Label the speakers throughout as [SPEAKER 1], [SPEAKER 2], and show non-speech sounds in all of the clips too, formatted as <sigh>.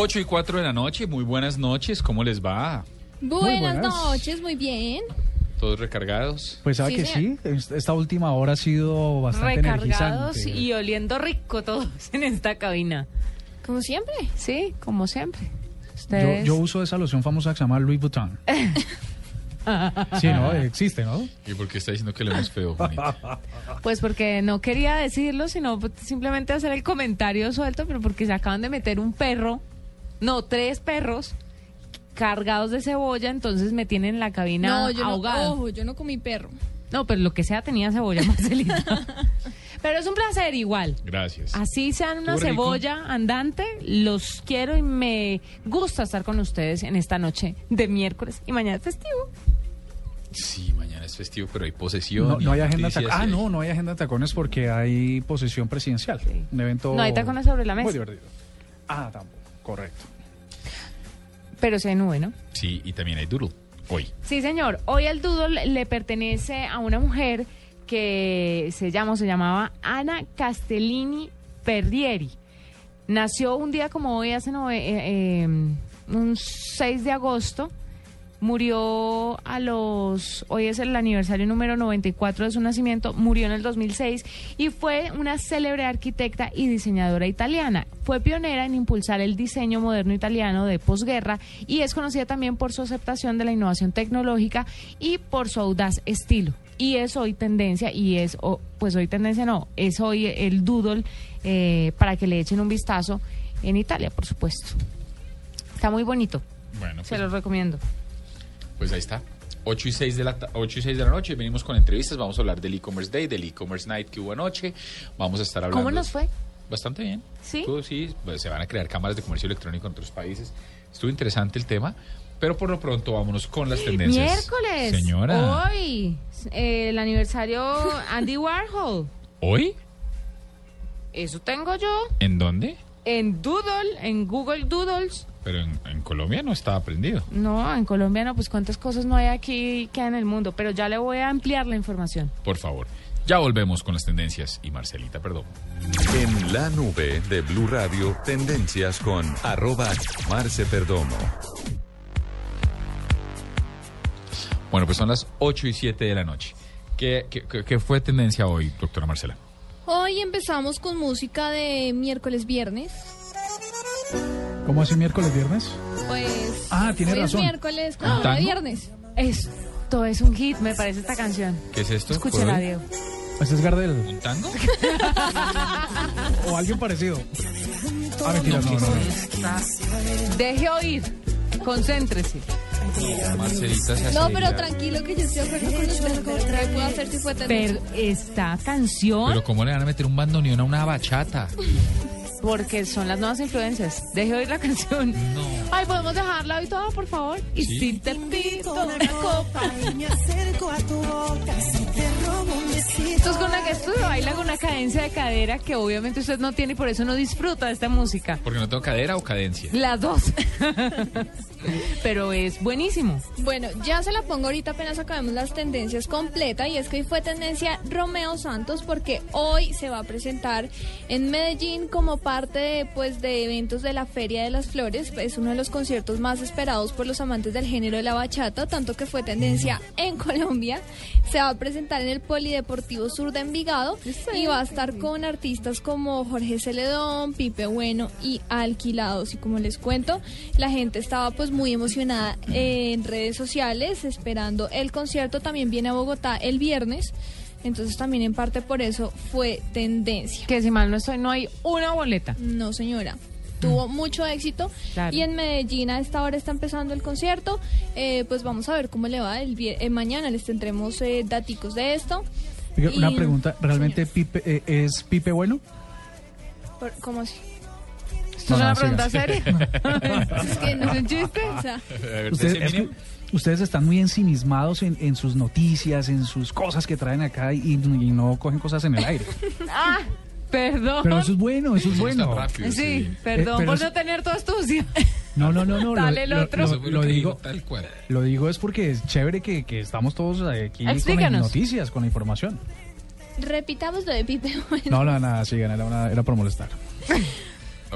[SPEAKER 1] Ocho y cuatro de la noche, muy buenas noches, ¿cómo les va?
[SPEAKER 2] Buenas,
[SPEAKER 3] buenas.
[SPEAKER 2] noches, muy bien.
[SPEAKER 1] ¿Todos recargados?
[SPEAKER 3] Pues sabe
[SPEAKER 2] Sí,
[SPEAKER 3] que
[SPEAKER 2] señor.
[SPEAKER 3] sí, Est- esta última hora ha sido bastante
[SPEAKER 4] recargados
[SPEAKER 3] energizante.
[SPEAKER 4] y oliendo rico todos en esta cabina.
[SPEAKER 2] Como siempre.
[SPEAKER 4] Sí, como siempre.
[SPEAKER 3] Yo,
[SPEAKER 4] Ustedes.
[SPEAKER 3] yo uso esa loción famosa que se llama Louis Vuitton. <laughs> sí, ¿no? Existe, ¿no?
[SPEAKER 1] ¿Y por qué está diciendo que le hemos feo, Juanita? <laughs>
[SPEAKER 4] Pues porque no quería decirlo, sino simplemente hacer el comentario suelto, pero porque se acaban de meter un perro, no, tres perros cargados de cebolla, entonces me tienen en la cabina
[SPEAKER 2] No, yo
[SPEAKER 4] ahogada.
[SPEAKER 2] no,
[SPEAKER 4] No,
[SPEAKER 2] ojo, yo no comí perro.
[SPEAKER 4] pero lo que sea tenía cebolla, <laughs> Marcelita. pero es un placer igual.
[SPEAKER 1] Gracias.
[SPEAKER 4] Así sean una cebolla andante, los quiero y me gusta estar con ustedes en esta noche de miércoles y mañana es festivo.
[SPEAKER 1] Sí, mañana es festivo, pero hay posesión.
[SPEAKER 3] No, no hay agenda tacones. Ah, no, no hay agenda de tacones porque hay posesión presidencial. Un evento.
[SPEAKER 4] No hay tacones sobre la mesa.
[SPEAKER 3] Muy divertido. Ah, tampoco. Correcto.
[SPEAKER 4] Pero se nube, ¿no?
[SPEAKER 1] Sí, y también hay Doodle. Hoy.
[SPEAKER 4] Sí, señor. Hoy el doodle le pertenece a una mujer que se llama, o se llamaba Ana Castellini Perrieri. Nació un día como hoy, hace nove- eh, eh, un 6 de agosto. Murió a los, hoy es el aniversario número 94 de su nacimiento, murió en el 2006 y fue una célebre arquitecta y diseñadora italiana. Fue pionera en impulsar el diseño moderno italiano de posguerra y es conocida también por su aceptación de la innovación tecnológica y por su audaz estilo. Y es hoy tendencia, y es, o- pues hoy tendencia no, es hoy el doodle eh, para que le echen un vistazo en Italia, por supuesto. Está muy bonito,
[SPEAKER 1] Bueno,
[SPEAKER 4] se
[SPEAKER 1] pues,
[SPEAKER 4] los recomiendo.
[SPEAKER 1] Pues ahí está. 8 y, 6 de la, ta- 8 y 6 de la noche, venimos con entrevistas, vamos a hablar del e-commerce day, del e-commerce night que hubo anoche, vamos a estar hablando...
[SPEAKER 4] ¿Cómo nos fue?
[SPEAKER 1] Bastante bien.
[SPEAKER 4] ¿Sí?
[SPEAKER 1] Sí, pues, se van a crear cámaras de comercio electrónico en otros países. Estuvo interesante el tema, pero por lo pronto vámonos con las tendencias.
[SPEAKER 4] Miércoles.
[SPEAKER 1] Señora.
[SPEAKER 4] Hoy, eh, el aniversario Andy Warhol.
[SPEAKER 1] ¿Hoy?
[SPEAKER 4] Eso tengo yo
[SPEAKER 1] ¿En dónde?
[SPEAKER 4] en Doodle, en Google Doodles.
[SPEAKER 1] Pero en, en Colombia no estaba prendido.
[SPEAKER 4] No, en Colombia no, pues cuántas cosas no hay aquí que en el mundo, pero ya le voy a ampliar la información.
[SPEAKER 1] Por favor. Ya volvemos con las tendencias. Y Marcelita, perdón.
[SPEAKER 5] En la nube de Blue Radio, tendencias con arroba Marce Perdomo.
[SPEAKER 1] Bueno, pues son las 8 y 7 de la noche. ¿Qué, qué- qué- qué fue tendencia hoy, doctora Marcela?
[SPEAKER 2] Hoy empezamos con música de miércoles viernes.
[SPEAKER 3] ¿Cómo así miércoles, viernes?
[SPEAKER 2] Pues.
[SPEAKER 3] Ah, tiene
[SPEAKER 2] hoy
[SPEAKER 3] razón.
[SPEAKER 2] Es miércoles
[SPEAKER 1] ¿Un
[SPEAKER 2] como de
[SPEAKER 1] tango?
[SPEAKER 2] viernes.
[SPEAKER 4] Esto es un hit, me parece esta canción.
[SPEAKER 1] ¿Qué es esto? ¿Fue
[SPEAKER 4] Escúchela? Diego.
[SPEAKER 3] Este es Gardel.
[SPEAKER 1] ¿Un tango? <laughs>
[SPEAKER 3] O alguien parecido. Ah, mentiras, no, no, no.
[SPEAKER 4] Deje oír, concéntrese.
[SPEAKER 1] Marcelita se
[SPEAKER 2] No,
[SPEAKER 1] hace
[SPEAKER 2] pero tranquilo que yo estoy hablando con usted. ¿Qué puedo hacer si fue?
[SPEAKER 4] Pero esta canción,
[SPEAKER 1] Pero ¿cómo le van a meter un bandoneón a una bachata?
[SPEAKER 4] Porque son las nuevas influencias. Deje oír la <laughs> canción.
[SPEAKER 1] No.
[SPEAKER 4] Ay, ¿podemos dejarla hoy toda, por favor? Y
[SPEAKER 1] Sí.
[SPEAKER 4] si te pido una copa. Esto es con la que estuve, baila con una cadencia de cadera que obviamente usted no tiene y por eso no disfruta de esta música.
[SPEAKER 1] ¿Porque no tengo cadera o cadencia?
[SPEAKER 4] Las dos. <laughs> <laughs> Pero es buenísimo.
[SPEAKER 2] Bueno, ya se la pongo ahorita apenas acabemos las tendencias completa y es que hoy fue tendencia Romeo Santos porque hoy se va a presentar en Medellín como parte de, pues, de eventos de la Feria de las Flores. Es uno de los conciertos más esperados por los amantes del género de la bachata, tanto que fue tendencia en <laughs> Colombia. Se va a presentar en el Polideportivo Sur de Envigado y va a estar con artistas como Jorge Celedón, Pipe Bueno y Alquilados. Y como les cuento, la gente estaba pues muy emocionada en redes sociales esperando el concierto. También viene a Bogotá el viernes. Entonces también en parte por eso fue tendencia.
[SPEAKER 4] Que si mal no estoy, no hay una boleta.
[SPEAKER 2] No, señora. Tuvo mucho éxito
[SPEAKER 4] Claro.
[SPEAKER 2] y en Medellín a esta hora está empezando el concierto. Eh, pues vamos a ver cómo le va el eh, mañana. Les tendremos eh, daticos de esto.
[SPEAKER 3] Una
[SPEAKER 2] Y-
[SPEAKER 3] pregunta, ¿realmente Pipe, eh, es Pipe bueno?
[SPEAKER 2] Por- ¿Cómo así?
[SPEAKER 4] ¿Esto es
[SPEAKER 3] No,
[SPEAKER 4] una
[SPEAKER 3] no,
[SPEAKER 4] pregunta seria? <laughs>
[SPEAKER 2] Es que no.
[SPEAKER 4] ¿Es un chiste?
[SPEAKER 2] O sea,
[SPEAKER 3] Ustedes, es que ustedes están muy ensimismados en, en sus noticias, en sus cosas que traen acá y, y no cogen cosas en el aire. <laughs>
[SPEAKER 4] Ah, perdón.
[SPEAKER 3] Pero eso es bueno, eso es bueno.
[SPEAKER 1] rápidos,
[SPEAKER 4] Sí, perdón
[SPEAKER 3] Eh,
[SPEAKER 4] por
[SPEAKER 3] es-
[SPEAKER 4] no tener tu astucia.
[SPEAKER 3] No, no, no, no.
[SPEAKER 4] Dale el
[SPEAKER 3] lo,
[SPEAKER 4] otro.
[SPEAKER 3] lo- lo
[SPEAKER 1] que
[SPEAKER 3] digo,
[SPEAKER 1] tal cual.
[SPEAKER 3] lo digo es porque es chévere que, que estamos todos aquí con las
[SPEAKER 4] Explícanos.
[SPEAKER 3] noticias, con la información.
[SPEAKER 2] repitamos lo de Pipe. Bueno.
[SPEAKER 3] No, no, nada, sigan, era, una- era por molestar. <laughs>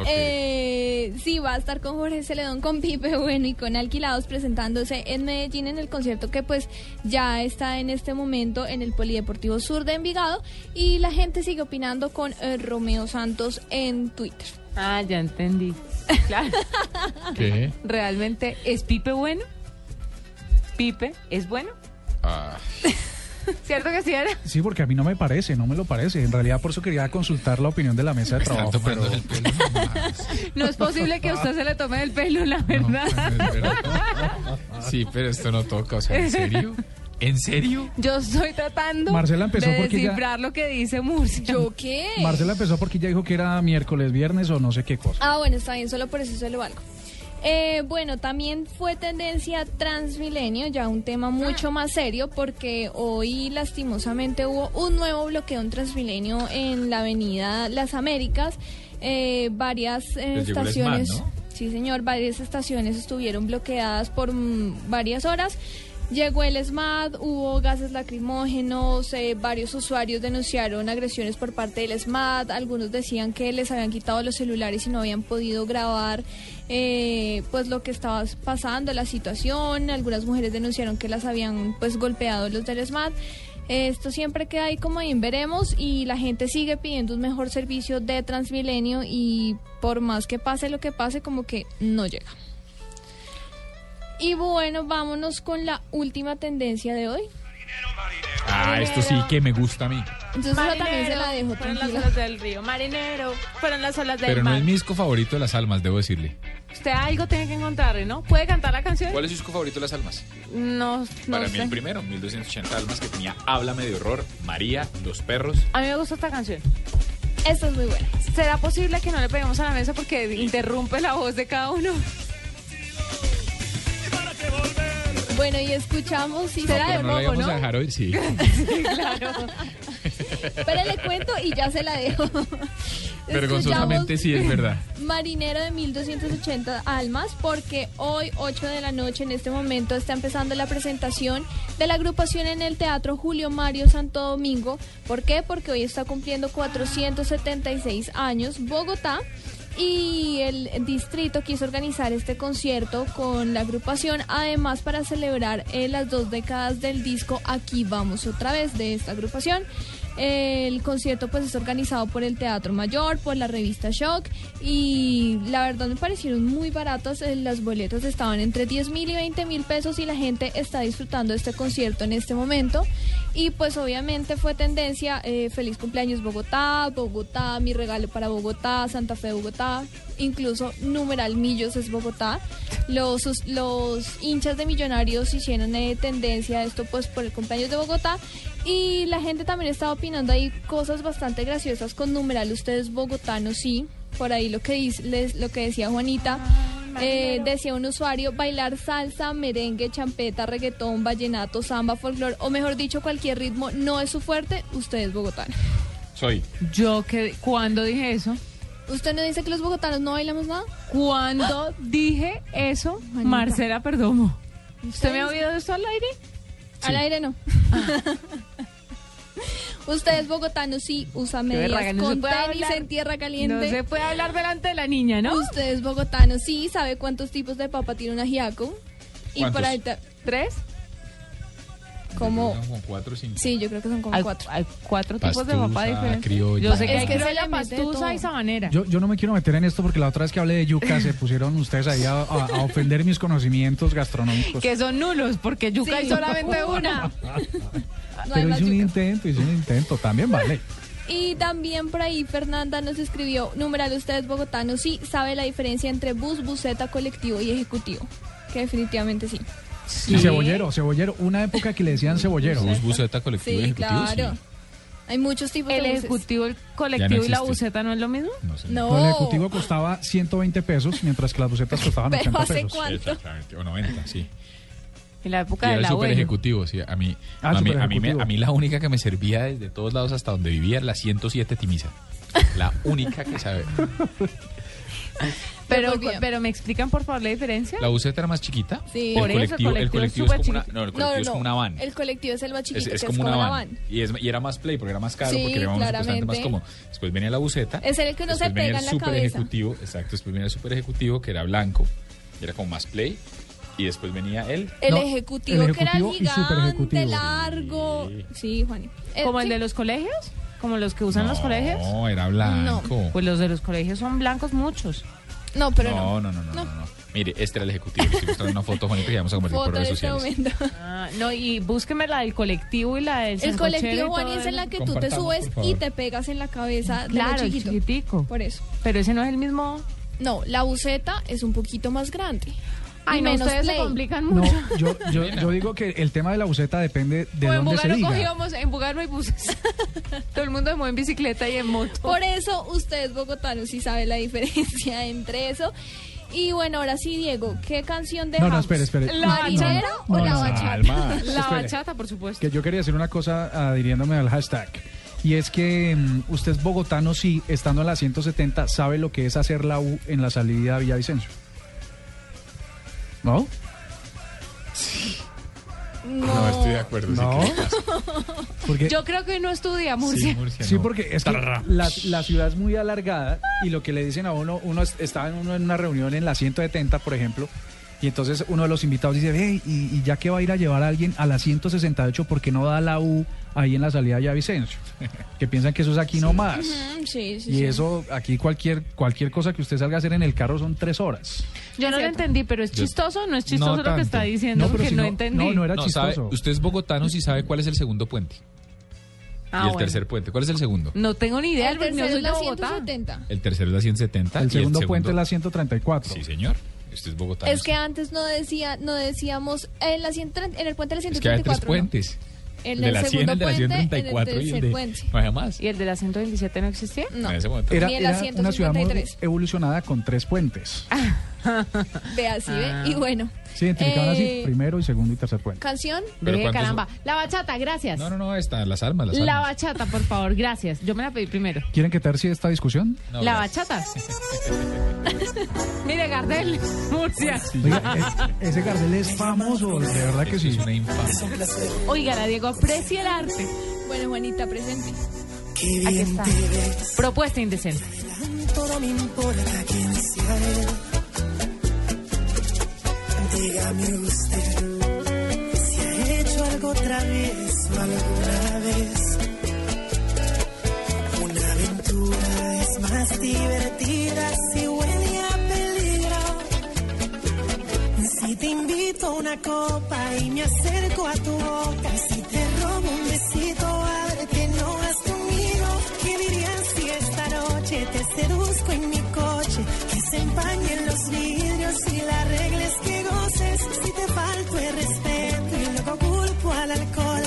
[SPEAKER 2] Eh, sí, va a estar con Jorge Celedón, con Pipe Bueno y con Alquilados presentándose en Medellín en el concierto que pues ya está en este momento en el Polideportivo Sur de Envigado y la gente sigue opinando con eh, Romeo Santos en Twitter.
[SPEAKER 4] Ah, ya entendí. <laughs> Claro.
[SPEAKER 1] ¿Qué?
[SPEAKER 4] ¿Realmente es Pipe bueno? ¿Pipe es bueno?
[SPEAKER 1] Ah, <laughs>
[SPEAKER 4] ¿Cierto que sí era?
[SPEAKER 3] Sí, porque a mí no me parece, no me lo parece. En realidad por eso quería consultar la opinión de la mesa de trabajo. Pero...
[SPEAKER 1] el pelo. <laughs>
[SPEAKER 4] No es posible que a usted se le tome el pelo, la verdad.
[SPEAKER 1] es verdad. Sí, pero esto no toca. O sea, ¿en serio? ¿En serio?
[SPEAKER 4] Yo estoy tratando
[SPEAKER 3] Marcela empezó
[SPEAKER 4] de
[SPEAKER 3] porque
[SPEAKER 4] lo que dice Murcia.
[SPEAKER 2] ¿Yo qué?
[SPEAKER 3] Marcela empezó porque ya dijo que era miércoles, viernes o no sé qué cosa.
[SPEAKER 2] Ah, bueno, está bien, solo por eso se lo valgo. Eh, bueno, también fue tendencia Transmilenio, ya un tema mucho más serio, porque hoy lastimosamente hubo un nuevo bloqueo en Transmilenio en la avenida Las Américas. Eh, varias eh, estaciones, sí señor, varias estaciones estuvieron bloqueadas por mm, varias horas. Llegó el SMAT, hubo gases lacrimógenos, eh, varios usuarios denunciaron agresiones por parte del SMAT, algunos decían que les habían quitado los celulares y no habían podido grabar eh, pues lo que estaba pasando, la situación, algunas mujeres denunciaron que las habían pues golpeado los del SMAT. Esto siempre queda ahí como en veremos y la gente sigue pidiendo un mejor servicio de Transmilenio y por más que pase lo que pase como que no llega. Y bueno, vámonos con la última tendencia de hoy.
[SPEAKER 1] Ah, esto sí que me gusta a mí.
[SPEAKER 2] Entonces también se la dejo
[SPEAKER 4] Fueron las olas del río. Marinero, fueron las olas del
[SPEAKER 1] Pero no es mi disco favorito de las almas, debo decirle.
[SPEAKER 4] Usted algo tiene que encontrarle, ¿no? ¿Puede cantar la canción?
[SPEAKER 1] ¿Cuál es su disco favorito de las almas?
[SPEAKER 4] No, no
[SPEAKER 1] Para mí el primero, 1280 almas, que tenía Háblame de horror, María, Los perros.
[SPEAKER 4] A mí me gusta esta canción.
[SPEAKER 2] Esta es muy buena.
[SPEAKER 4] ¿Será posible que no le peguemos a la mesa porque interrumpe la voz de cada uno?
[SPEAKER 2] Bueno, y escuchamos y
[SPEAKER 4] Será de
[SPEAKER 1] no la
[SPEAKER 4] robo, ¿no?
[SPEAKER 1] a dejar hoy, sí.
[SPEAKER 4] Sí, <laughs> claro.
[SPEAKER 2] Pero le cuento y ya se la dejo.
[SPEAKER 1] Vergonzosamente sí es verdad.
[SPEAKER 2] Marinero de 1280 almas porque hoy 8 de la noche en este momento está empezando la presentación de la agrupación en el Teatro Julio Mario Santo Domingo. ¿Por qué? Porque hoy está cumpliendo 476 años Bogotá y el distrito quiso organizar este concierto con la agrupación, además para celebrar eh, las dos décadas del disco Aquí vamos otra vez de esta agrupación. El concierto pues es organizado por el Teatro Mayor, por la revista Shock y la verdad me parecieron muy baratas. eh, Las boletas estaban entre 10 mil y 20 mil pesos y la gente está disfrutando de este concierto en este momento. Y pues obviamente fue tendencia, eh, feliz cumpleaños Bogotá, Bogotá, mi regalo para Bogotá, Santa Fe Bogotá, incluso numeral Millos es Bogotá. Los, los hinchas de Millonarios hicieron eh, tendencia a esto pues por el cumpleaños de Bogotá y la gente también estaba opinando ahí cosas bastante graciosas con numeral ustedes bogotanos sí, por ahí lo que dice, les- lo que decía Juanita. Eh, decía un usuario, bailar salsa, merengue, champeta, reggaetón, vallenato, samba, folclore, o mejor dicho, cualquier ritmo no es su fuerte, usted es bogotano.
[SPEAKER 1] Soy.
[SPEAKER 4] Yo que cuando dije eso,
[SPEAKER 2] ¿Usted no dice que los bogotanos no bailamos nada?
[SPEAKER 4] cuando <gasps> dije eso. Marcela Perdomo. ¿Usted me ha oído esto al aire?
[SPEAKER 2] Al aire no. <laughs> Usted es bogotano, sí, usa medias
[SPEAKER 4] no se
[SPEAKER 2] con
[SPEAKER 4] puede
[SPEAKER 2] tenis
[SPEAKER 4] hablar.
[SPEAKER 2] en tierra
[SPEAKER 4] No
[SPEAKER 2] caliente.
[SPEAKER 4] se puede hablar delante de la niña, ¿no?
[SPEAKER 2] Usted es bogotano, sí, sabe cuántos tipos de papa tiene un ajiaco. Y
[SPEAKER 1] ¿Cuántos?
[SPEAKER 2] por ahí ta-
[SPEAKER 4] ¿Tres?
[SPEAKER 2] Como
[SPEAKER 1] Como cuatro, cinco.
[SPEAKER 2] sí, yo creo que son como
[SPEAKER 4] Hay,
[SPEAKER 2] cuatro.
[SPEAKER 4] hay cuatro tipos de papá diferentes.
[SPEAKER 1] criolla.
[SPEAKER 4] Yo sé que
[SPEAKER 2] Es
[SPEAKER 4] hay
[SPEAKER 2] que
[SPEAKER 4] criolla, pastusa y sabanera.
[SPEAKER 3] Yo, yo no me quiero meter en esto porque la otra vez que hablé de yuca se pusieron ustedes ahí a, a- a ofender mis conocimientos gastronómicos.
[SPEAKER 4] que son nulos, porque yuca
[SPEAKER 2] Sí.
[SPEAKER 4] hay solamente una. <laughs>
[SPEAKER 2] No hay
[SPEAKER 3] Pero hice un
[SPEAKER 2] yuca.
[SPEAKER 3] intento, hice un intento, también vale.
[SPEAKER 2] Y también por ahí Fernanda nos escribió, numeral ustedes bogotanos, sí, sabe la diferencia entre bus, buseta, colectivo y ejecutivo. Que definitivamente sí.
[SPEAKER 3] Y cebollero, cebollero, una época que le decían cebollero.
[SPEAKER 1] Bus, buseta, colectivo
[SPEAKER 2] Sí,
[SPEAKER 1] ejecutivo.
[SPEAKER 2] claro.
[SPEAKER 1] sí.
[SPEAKER 2] Hay muchos tipos
[SPEAKER 4] ¿El
[SPEAKER 2] de
[SPEAKER 4] ejecutivo, el colectivo
[SPEAKER 1] no
[SPEAKER 4] y la buseta no es lo mismo?
[SPEAKER 1] No sé.
[SPEAKER 2] No.
[SPEAKER 3] El ejecutivo costaba 120 pesos, mientras que las bucetas costaban
[SPEAKER 2] Pero
[SPEAKER 3] 80
[SPEAKER 2] ¿hace
[SPEAKER 3] pesos.
[SPEAKER 2] cuánto?
[SPEAKER 1] Exactamente, o 90, sí.
[SPEAKER 4] En la época
[SPEAKER 1] Y era
[SPEAKER 4] del
[SPEAKER 1] el super ejecutivo, sí. A mí,
[SPEAKER 3] Ah,
[SPEAKER 1] a, mí, a, mí me- a mí la única que me servía desde todos lados hasta donde vivía era la 107 Timisa. La única que sabe. <laughs> <laughs>
[SPEAKER 4] Pero, pero me explican por favor la diferencia.
[SPEAKER 1] La buseta era más chiquita.
[SPEAKER 2] Sí.
[SPEAKER 1] El
[SPEAKER 4] Por eso, el
[SPEAKER 1] colectivo, el
[SPEAKER 4] colectivo es
[SPEAKER 1] es como una, no, el
[SPEAKER 2] No,
[SPEAKER 1] colectivo
[SPEAKER 2] no,
[SPEAKER 1] es
[SPEAKER 2] no.
[SPEAKER 1] como una van.
[SPEAKER 2] El colectivo es el más
[SPEAKER 1] Es,
[SPEAKER 2] chiquito,
[SPEAKER 1] es
[SPEAKER 2] que
[SPEAKER 1] como
[SPEAKER 2] es
[SPEAKER 1] una
[SPEAKER 2] como
[SPEAKER 1] van.
[SPEAKER 2] van.
[SPEAKER 1] Y, es, y era más play porque era más caro,
[SPEAKER 2] Sí,
[SPEAKER 1] porque era más, supuestamente más cómodo. Después venía la buseta.
[SPEAKER 2] Es el que uno se
[SPEAKER 1] después venía
[SPEAKER 2] pega
[SPEAKER 1] el
[SPEAKER 2] en la
[SPEAKER 1] super
[SPEAKER 2] cabeza.
[SPEAKER 1] ejecutivo. Exacto, después venía el super ejecutivo que era blanco. Y era como más play. Y después venía el...
[SPEAKER 2] El
[SPEAKER 3] No,
[SPEAKER 2] ejecutivo,
[SPEAKER 3] el
[SPEAKER 2] que era
[SPEAKER 3] ejecutivo
[SPEAKER 2] gigante, largo. Sí, Juani. Eh,
[SPEAKER 4] ¿Como el
[SPEAKER 2] sí.
[SPEAKER 4] de los colegios? ¿Como los que usan los colegios?
[SPEAKER 1] No, era blanco.
[SPEAKER 4] Pues los de los colegios son blancos muchos.
[SPEAKER 2] No, pero
[SPEAKER 1] no,
[SPEAKER 2] no.
[SPEAKER 1] no, no, no,
[SPEAKER 2] No.
[SPEAKER 1] no, no. Mire, este era el ejecutivo. Estoy mostrando una foto, Juanito, que vamos a convertir por redes
[SPEAKER 2] este
[SPEAKER 1] sociales.
[SPEAKER 2] momento.
[SPEAKER 4] Ah, no, y búsqueme la del colectivo y la del
[SPEAKER 2] El colectivo, Juani, es en la que tú te subes y te pegas en la cabeza de lo
[SPEAKER 4] Claro,
[SPEAKER 2] chiquito.
[SPEAKER 4] chiquitico.
[SPEAKER 2] Por eso.
[SPEAKER 4] Pero ese no es el mismo...
[SPEAKER 2] No, la buceta es un poquito más grande.
[SPEAKER 4] Ay,
[SPEAKER 2] y
[SPEAKER 4] no,
[SPEAKER 2] menos
[SPEAKER 4] ustedes se
[SPEAKER 2] play.
[SPEAKER 4] complican
[SPEAKER 3] No,
[SPEAKER 4] mucho.
[SPEAKER 3] yo, yo, yo digo que el tema de la buceta depende de
[SPEAKER 4] O en
[SPEAKER 3] dónde se diga.
[SPEAKER 4] cogíamos, en Bugaro hay buses. <laughs> Todo el mundo se mueve en bicicleta y en moto.
[SPEAKER 2] Por eso ustedes bogotanos sí saben la diferencia <laughs> entre eso. Y bueno, ahora sí, Diego, ¿qué canción
[SPEAKER 3] No,
[SPEAKER 2] dejamos?
[SPEAKER 3] no, espere, espere.
[SPEAKER 4] La
[SPEAKER 2] ¿Marinero
[SPEAKER 3] No,
[SPEAKER 2] o
[SPEAKER 3] no,
[SPEAKER 2] la
[SPEAKER 3] no,
[SPEAKER 2] bachata?
[SPEAKER 4] La
[SPEAKER 3] Espere.
[SPEAKER 4] bachata, por supuesto.
[SPEAKER 3] Que yo quería decir una cosa adhiriéndome al hashtag. Y es que mm, usted es bogotano, sí, estando en la 170, sabe lo que es hacer la U en la salida a Villavicencio. ¿No?
[SPEAKER 1] No, estoy de acuerdo.
[SPEAKER 3] No.
[SPEAKER 1] Sí, que- <laughs>
[SPEAKER 3] Porque,
[SPEAKER 4] Yo creo que no estudia
[SPEAKER 1] sí,
[SPEAKER 4] Murcia.
[SPEAKER 1] Murcia,
[SPEAKER 3] sí,
[SPEAKER 1] no.
[SPEAKER 3] porque es que la, la ciudad es muy alargada y lo que le dicen a uno, uno es- estaba en, uno en una reunión en la 170, por ejemplo, y entonces uno de los invitados dice, hey, y, y ya que va a ir a llevar a alguien a la 168, ¿por qué no da la U ahí en la salida de Villavicencio? <laughs> Que piensan que eso es aquí nomás.
[SPEAKER 2] Mm, Sí, sí,
[SPEAKER 3] Y
[SPEAKER 2] sí.
[SPEAKER 3] eso, aquí cualquier cualquier cosa que usted salga a hacer en el carro son tres horas.
[SPEAKER 4] Yo no lo entendí, pero es chistoso, no es chistoso
[SPEAKER 1] No
[SPEAKER 4] lo que
[SPEAKER 1] tanto.
[SPEAKER 4] está diciendo,
[SPEAKER 3] pero
[SPEAKER 4] que
[SPEAKER 3] si
[SPEAKER 4] no, entendí.
[SPEAKER 3] No, no era
[SPEAKER 1] No, sabe,
[SPEAKER 3] chistoso.
[SPEAKER 1] usted es bogotano si sabe cuál es el segundo puente.
[SPEAKER 4] Ah,
[SPEAKER 1] y el
[SPEAKER 4] bueno.
[SPEAKER 1] tercer puente. ¿Cuál es el segundo?
[SPEAKER 4] No tengo ni idea,
[SPEAKER 2] El
[SPEAKER 4] porque no
[SPEAKER 2] tercero
[SPEAKER 4] soy
[SPEAKER 2] es
[SPEAKER 4] de
[SPEAKER 2] la
[SPEAKER 4] Bogotá.
[SPEAKER 2] 170.
[SPEAKER 1] El tercero es la 170. y
[SPEAKER 3] el segundo puente es la 134.
[SPEAKER 1] Sí, señor. Usted es bogotano.
[SPEAKER 2] Es que antes no decía, no decíamos en la 130 en el puente de la
[SPEAKER 1] Es que hay
[SPEAKER 2] 134.
[SPEAKER 1] tres
[SPEAKER 2] ¿no?
[SPEAKER 1] puentes.
[SPEAKER 2] En
[SPEAKER 1] el de la 100,
[SPEAKER 2] segundo
[SPEAKER 1] el de la
[SPEAKER 2] puente, en el
[SPEAKER 1] 134 y el
[SPEAKER 2] tercer
[SPEAKER 1] de...
[SPEAKER 2] puente.
[SPEAKER 1] No hay más.
[SPEAKER 4] ¿Y el de la 127 no existía?
[SPEAKER 2] No,
[SPEAKER 1] En ese momento.
[SPEAKER 3] Era,
[SPEAKER 2] Ni
[SPEAKER 3] era una ciudad muy
[SPEAKER 2] 153.
[SPEAKER 3] evolucionada con tres puentes. <laughs> <laughs>
[SPEAKER 2] ve así,
[SPEAKER 4] Ah.
[SPEAKER 2] ve. Y bueno,
[SPEAKER 3] Se identificaban así,
[SPEAKER 2] Eh,
[SPEAKER 3] primero y segundo y tercer puente.
[SPEAKER 2] canción.
[SPEAKER 1] ¿cuántos
[SPEAKER 4] caramba. La bachata, gracias.
[SPEAKER 1] No, no, no, está, las almas, las
[SPEAKER 4] La
[SPEAKER 1] almas.
[SPEAKER 4] bachata, por favor, gracias. Yo me la pedí primero.
[SPEAKER 3] ¿Quieren que tercie esta discusión?
[SPEAKER 1] No,
[SPEAKER 4] la
[SPEAKER 1] gracias.
[SPEAKER 4] bachata. <laughs> Mire, Gardel, Murcia.
[SPEAKER 3] Oiga, e- ese Gardel es famoso, de verdad que sí.
[SPEAKER 1] es una infamia.
[SPEAKER 4] Oiga, Diego, aprecia el arte.
[SPEAKER 2] Bueno, Juanita, presente.
[SPEAKER 4] Aquí está. Propuesta indecente.
[SPEAKER 6] Todo me importa quién sea él. Dígame usted si ha hecho algo otra vez alguna vez. Una aventura es más divertida si huele a peligro. Si te invito a una copa y me acerco a tu boca, si te robo un besito, a que no has conmigo. ¿Qué dirías si esta noche te seduzco en mi coche? Que se empañen los vidrios y la regla que Si te falto el respeto y luego culpo al alcohol.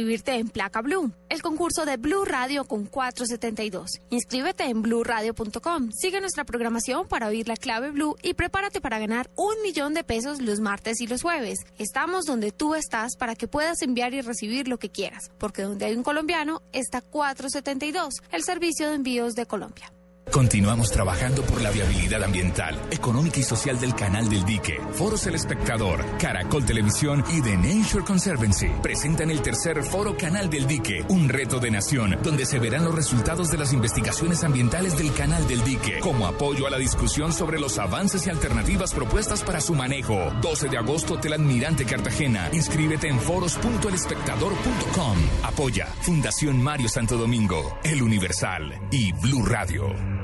[SPEAKER 7] Inscribirte en Placa Blue, el concurso de Blue Radio con 472. Inscríbete en bluradio.com. Sigue nuestra programación para oír la clave Blue y prepárate para ganar un millón de pesos los martes y los jueves. Estamos donde tú estás para que puedas enviar y recibir lo que quieras, porque donde hay un colombiano está 472, el servicio de envíos de Colombia.
[SPEAKER 8] Continuamos trabajando por la viabilidad ambiental, económica y social del Canal del Dique. Foros El Espectador, Caracol Televisión y The Nature Conservancy presentan el tercer Foro Canal del Dique, un reto de nación, donde se verán los resultados de las investigaciones ambientales del Canal del Dique, como apoyo a la discusión sobre los avances y alternativas propuestas para su manejo. 12 de agosto, Hotel Admirante Cartagena. Inscríbete en foros.elespectador.com. Apoya Fundación Mario Santo Domingo, El Universal y Blue Radio.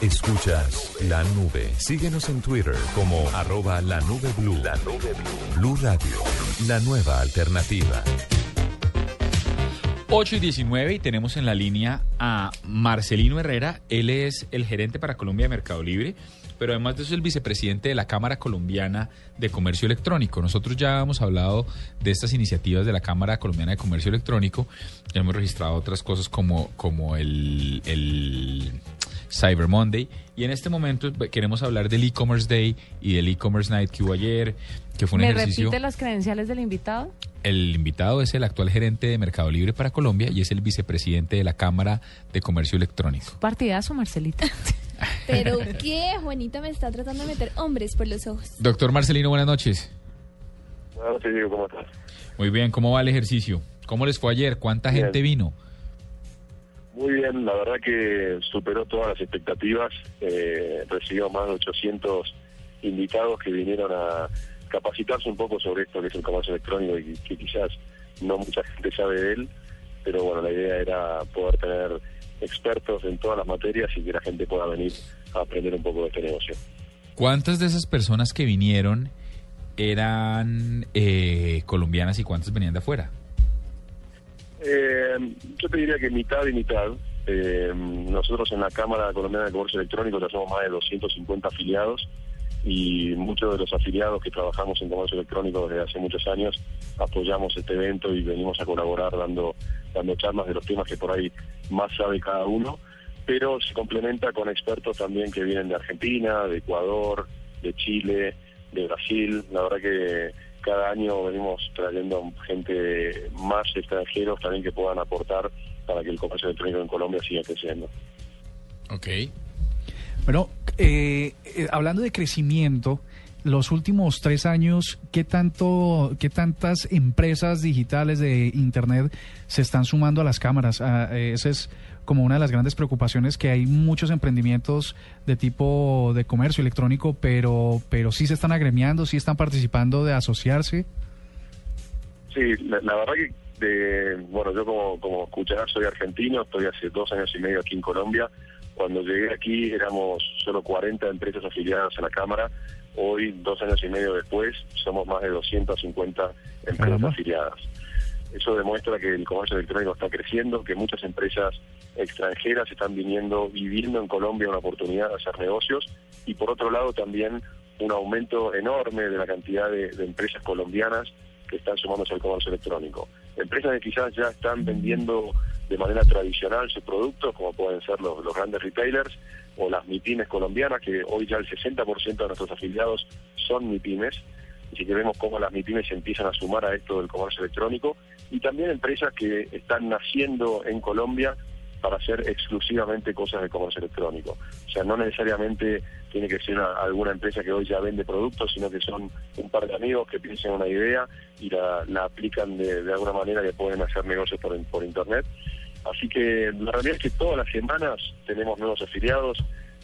[SPEAKER 5] Escuchas la nube. Síguenos en Twitter como arroba la nube blue. La nube blue. Blue Radio, la nueva alternativa.
[SPEAKER 1] 8 y 19 y tenemos en la línea a Marcelino Herrera. Él es el gerente para Colombia de Mercado Libre, pero además de eso es el vicepresidente de la Cámara Colombiana de Comercio Electrónico. Nosotros ya hemos hablado de estas iniciativas de la Cámara Colombiana de Comercio Electrónico. Ya hemos registrado otras cosas como, como el, el Cyber Monday. Y en este momento queremos hablar del e-commerce day y del e-commerce night que hubo ayer, que fue un
[SPEAKER 4] ¿Me
[SPEAKER 1] ejercicio.
[SPEAKER 4] repite las credenciales del invitado?
[SPEAKER 1] El invitado es el actual gerente de Mercado Libre para Colombia y es el vicepresidente de la Cámara de Comercio Electrónico.
[SPEAKER 4] Partidazo, Marcelita. <laughs>
[SPEAKER 2] Pero qué, Juanita me está tratando de meter hombres por los ojos.
[SPEAKER 1] Doctor Marcelino, buenas noches.
[SPEAKER 9] Buenas noches, Diego, ¿cómo estás?
[SPEAKER 1] Muy bien, ¿cómo va el ejercicio? ¿Cómo les fue ayer? ¿Cuánta
[SPEAKER 9] Bien.
[SPEAKER 1] gente vino?
[SPEAKER 9] Muy bien, la verdad que superó todas las expectativas. Eh, recibió más de 800 invitados que vinieron a capacitarse un poco sobre esto que es el comercio electrónico y que quizás no mucha gente sabe de él, pero bueno, la idea era poder tener expertos en todas las materias y que la gente pueda venir a aprender un poco de este negocio.
[SPEAKER 1] ¿Cuántas de esas personas que vinieron eran eh, colombianas y cuántas venían de afuera?
[SPEAKER 9] Eh, yo te diría que mitad y mitad. Eh, nosotros en la Cámara Colombiana de Comercio Electrónico tenemos más de 250 afiliados y muchos de los afiliados que trabajamos en comercio electrónico desde hace muchos años apoyamos este evento y venimos a colaborar dando, dando charlas de los temas que por ahí más sabe cada uno, pero se complementa con expertos también que vienen de Argentina, de Ecuador, de Chile, de Brasil. La verdad que cada año venimos trayendo gente más extranjeros también que puedan aportar para que el comercio electrónico en Colombia siga creciendo.
[SPEAKER 1] Ok.
[SPEAKER 3] Bueno, eh, eh, hablando de crecimiento, los últimos tres años, ¿qué tanto, qué tantas empresas digitales de Internet se están sumando a las cámaras? Ah, eh, esa es como una de las grandes preocupaciones que hay muchos emprendimientos de tipo de comercio electrónico, pero, pero sí se están agremiando, sí están participando de asociarse.
[SPEAKER 9] Sí, la, la verdad que, de, bueno, yo como, como escucharás soy argentino, estoy hace dos años y medio aquí en Colombia. Cuando llegué aquí éramos solo 40 empresas afiliadas a la Cámara. Hoy, dos años y medio después, somos más de 250 empresas
[SPEAKER 3] Caramba.
[SPEAKER 9] afiliadas. Eso demuestra que el comercio electrónico está creciendo, que muchas empresas extranjeras están viniendo, viviendo en Colombia una oportunidad de hacer negocios y por otro lado también un aumento enorme de la cantidad de, empresas colombianas que están sumándose al comercio electrónico. Empresas que quizás ya están vendiendo de manera tradicional sus productos, como pueden ser los, grandes retailers o las MIPIMES colombianas, que hoy ya el 60% de nuestros afiliados son MIPIMES, así que vemos cómo las MIPIMES empiezan a sumar a esto del comercio electrónico, y también empresas que están naciendo en Colombia para hacer exclusivamente cosas de comercio electrónico. O sea, no necesariamente tiene que ser una- alguna empresa que hoy ya vende productos, sino que son un par de amigos que piensan una idea y la, la aplican de, alguna manera que pueden hacer negocios por, por Internet. Así que la realidad es que todas las semanas tenemos nuevos afiliados,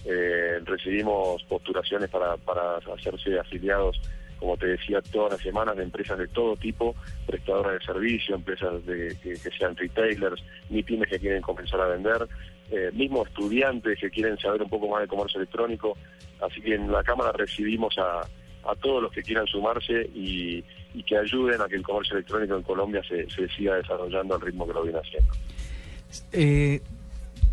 [SPEAKER 9] eh, recibimos postulaciones para, para hacerse afiliados, como te decía, todas las semanas de empresas de todo tipo, prestadoras de servicio, empresas de, que, sean retailers, ni pymes que quieren comenzar a vender, eh, mismo estudiantes que quieren saber un poco más de comercio electrónico. Así que en la Cámara recibimos a, a todos los que quieran sumarse y, que ayuden a que el comercio electrónico en Colombia se, se siga desarrollando al ritmo que lo viene haciendo.
[SPEAKER 3] Eh,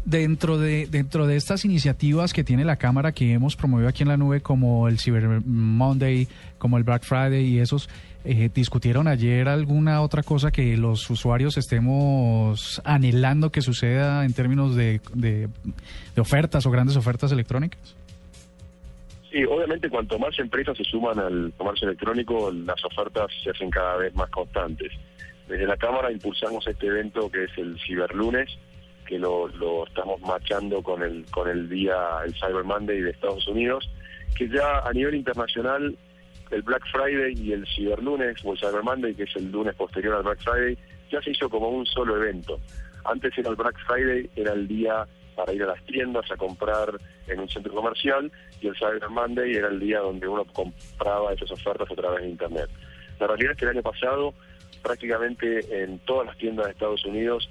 [SPEAKER 3] dentro de dentro de estas iniciativas que tiene la cámara que hemos promovido aquí en la nube como el Cyber Monday como el Black Friday y esos eh, discutieron ayer alguna otra cosa que los usuarios estemos anhelando que suceda en términos de, de, de ofertas o grandes ofertas electrónicas
[SPEAKER 9] Sí, obviamente cuanto más empresas se suman al comercio electrónico, las ofertas se hacen cada vez más constantes. Desde la Cámara impulsamos este evento que es el Ciberlunes, que lo, estamos machando con el, con el día, el Cyber Monday de Estados Unidos, que ya a nivel internacional el Black Friday y el Ciberlunes o el Cyber Monday, que es el lunes posterior al Black Friday, ya se hizo como un solo evento. Antes era el Black Friday, era el día para ir a las tiendas a comprar en un centro comercial y el Cyber Monday era el día donde uno compraba esas ofertas a través de Internet. La realidad es que el año pasado prácticamente en todas las tiendas de Estados Unidos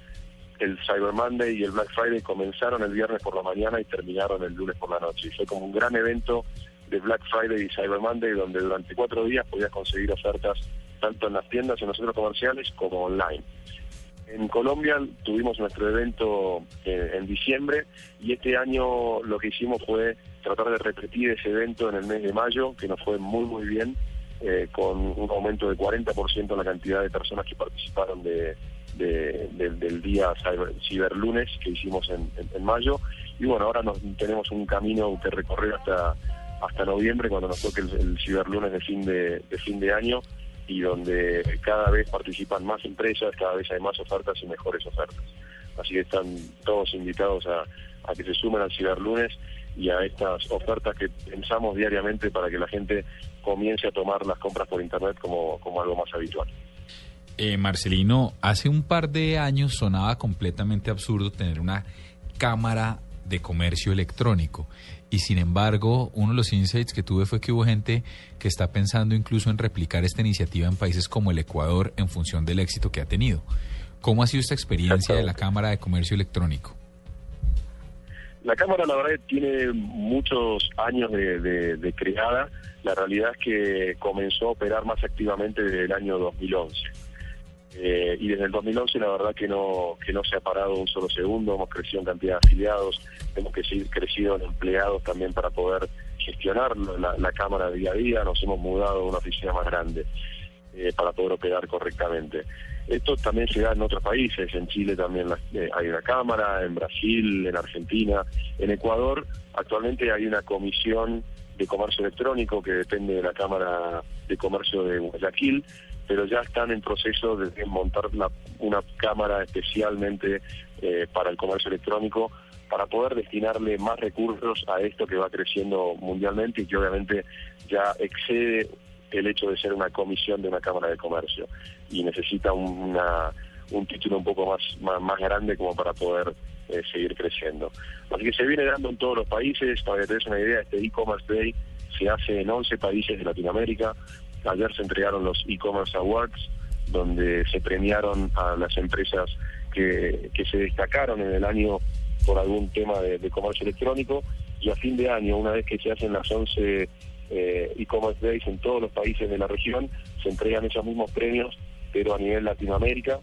[SPEAKER 9] el Cyber Monday y el Black Friday comenzaron el viernes por la mañana y terminaron el lunes por la noche. Y fue como un gran evento de Black Friday y Cyber Monday donde durante cuatro días podías conseguir ofertas tanto en las tiendas, en los centros comerciales como online. En Colombia tuvimos nuestro evento eh, en diciembre y este año lo que hicimos fue tratar de repetir ese evento en el mes de mayo, que nos fue muy muy bien, eh, con un aumento de 40% en la cantidad de personas que participaron de, del día Ciberlunes que hicimos en, mayo. Y bueno, ahora nos, tenemos un camino que recorrer hasta hasta noviembre cuando nos toque el, Ciberlunes de fin de, de fin de año y donde cada vez participan más empresas, cada vez hay más ofertas y mejores ofertas. Así que están todos invitados a, a que se sumen al Ciberlunes y a estas ofertas que pensamos diariamente para que la gente comience a tomar las compras por Internet como, como algo más habitual.
[SPEAKER 1] Eh, Marcelino, hace un par de años sonaba completamente absurdo tener una cámara de comercio electrónico. Y sin embargo, uno de los insights que tuve fue que hubo gente que está pensando incluso en replicar esta iniciativa en países como el Ecuador en función del éxito que ha tenido. ¿Cómo ha sido esta experiencia de la Cámara de Comercio Electrónico?
[SPEAKER 9] La Cámara, la verdad, tiene muchos años de, de creada. La realidad es que comenzó a operar más activamente desde el año 2011 eh, y desde el 2011 la verdad que no que no se ha parado un solo segundo, hemos crecido en cantidad de afiliados, hemos crecido en empleados también para poder gestionar la, cámara día a día, nos hemos mudado a una oficina más grande eh, para poder operar correctamente. Esto también se da en otros países, en Chile también eh, hay una cámara, en Brasil, en Argentina, en Ecuador actualmente hay una comisión de comercio electrónico que depende de la Cámara de Comercio de Guayaquil, pero ya están en proceso de montar una cámara especialmente eh, para el comercio electrónico para poder destinarle más recursos a esto que va creciendo mundialmente y que obviamente ya excede el hecho de ser una comisión de una Cámara de Comercio y necesita una, un título un poco más, más, grande como para poder eh, seguir creciendo. Así que se viene dando en todos los países, para que te des una idea, este e-commerce day se hace en 11 países de Latinoamérica, Ayer se entregaron los e-commerce awards, donde se premiaron a las empresas que, se destacaron en el año por algún tema de, comercio electrónico. Y a fin de año, una vez que se hacen las 11 eh, e-commerce days en todos los países de la región, se entregan esos mismos premios, pero a nivel Latinoamérica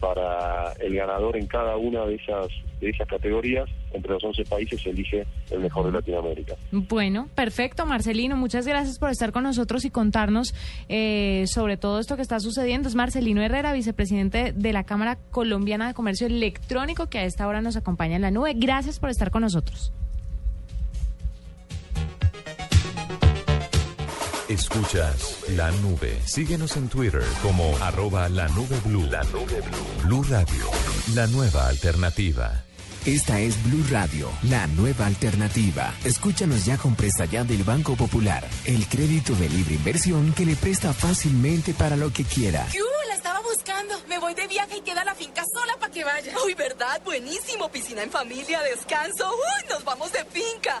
[SPEAKER 9] para el ganador en cada una de esas de esas categorías. Entre los 11 países se elige el mejor de Latinoamérica.
[SPEAKER 4] Bueno, perfecto, Marcelino. Muchas gracias por estar con nosotros y contarnos eh, sobre todo esto que está sucediendo. Es Marcelino Herrera, vicepresidente de la Cámara Colombiana de Comercio Electrónico, que a esta hora nos acompaña en la nube. Gracias por estar con nosotros.
[SPEAKER 5] Escuchas la nube. Síguenos en Twitter como arroba la nube blue. La nube blue. Blue Radio, la nueva alternativa.
[SPEAKER 8] Esta es Blue Radio, la nueva alternativa. Escúchanos ya con presta ya del Banco Popular, el crédito de libre inversión que le presta fácilmente para lo que quiera.
[SPEAKER 10] ¡Yu! La estaba buscando. Me voy de viaje y queda la finca sola para que vaya. Uy, ¿verdad? Buenísimo. Piscina en familia, descanso. Uy, nos vamos de finca.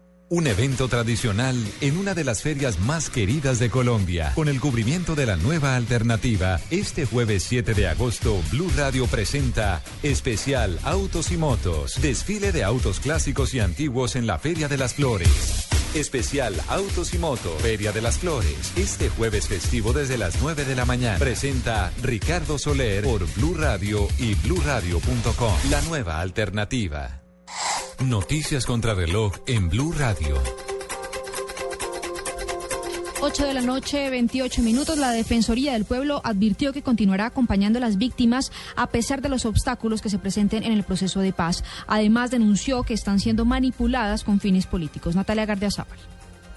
[SPEAKER 5] Un evento tradicional en una de las ferias más queridas de Colombia, con el cubrimiento de la nueva alternativa. Este jueves 7 de agosto, Blue Radio presenta especial Autos y Motos, desfile de autos clásicos y antiguos en la Feria de las Flores. Especial Autos y Motos, Feria de las Flores. Este jueves festivo desde las 9 de la mañana. Presenta Ricardo Soler por Blue Radio y bluradio.com. La nueva alternativa. Noticias contra reloj en Blue Radio.
[SPEAKER 11] 8 de la noche, 28 minutos. La Defensoría del Pueblo advirtió que continuará acompañando a las víctimas a pesar de los obstáculos que se presenten en el proceso de paz. Además, denunció que están siendo manipuladas con fines políticos. Natalia Gardiazabal.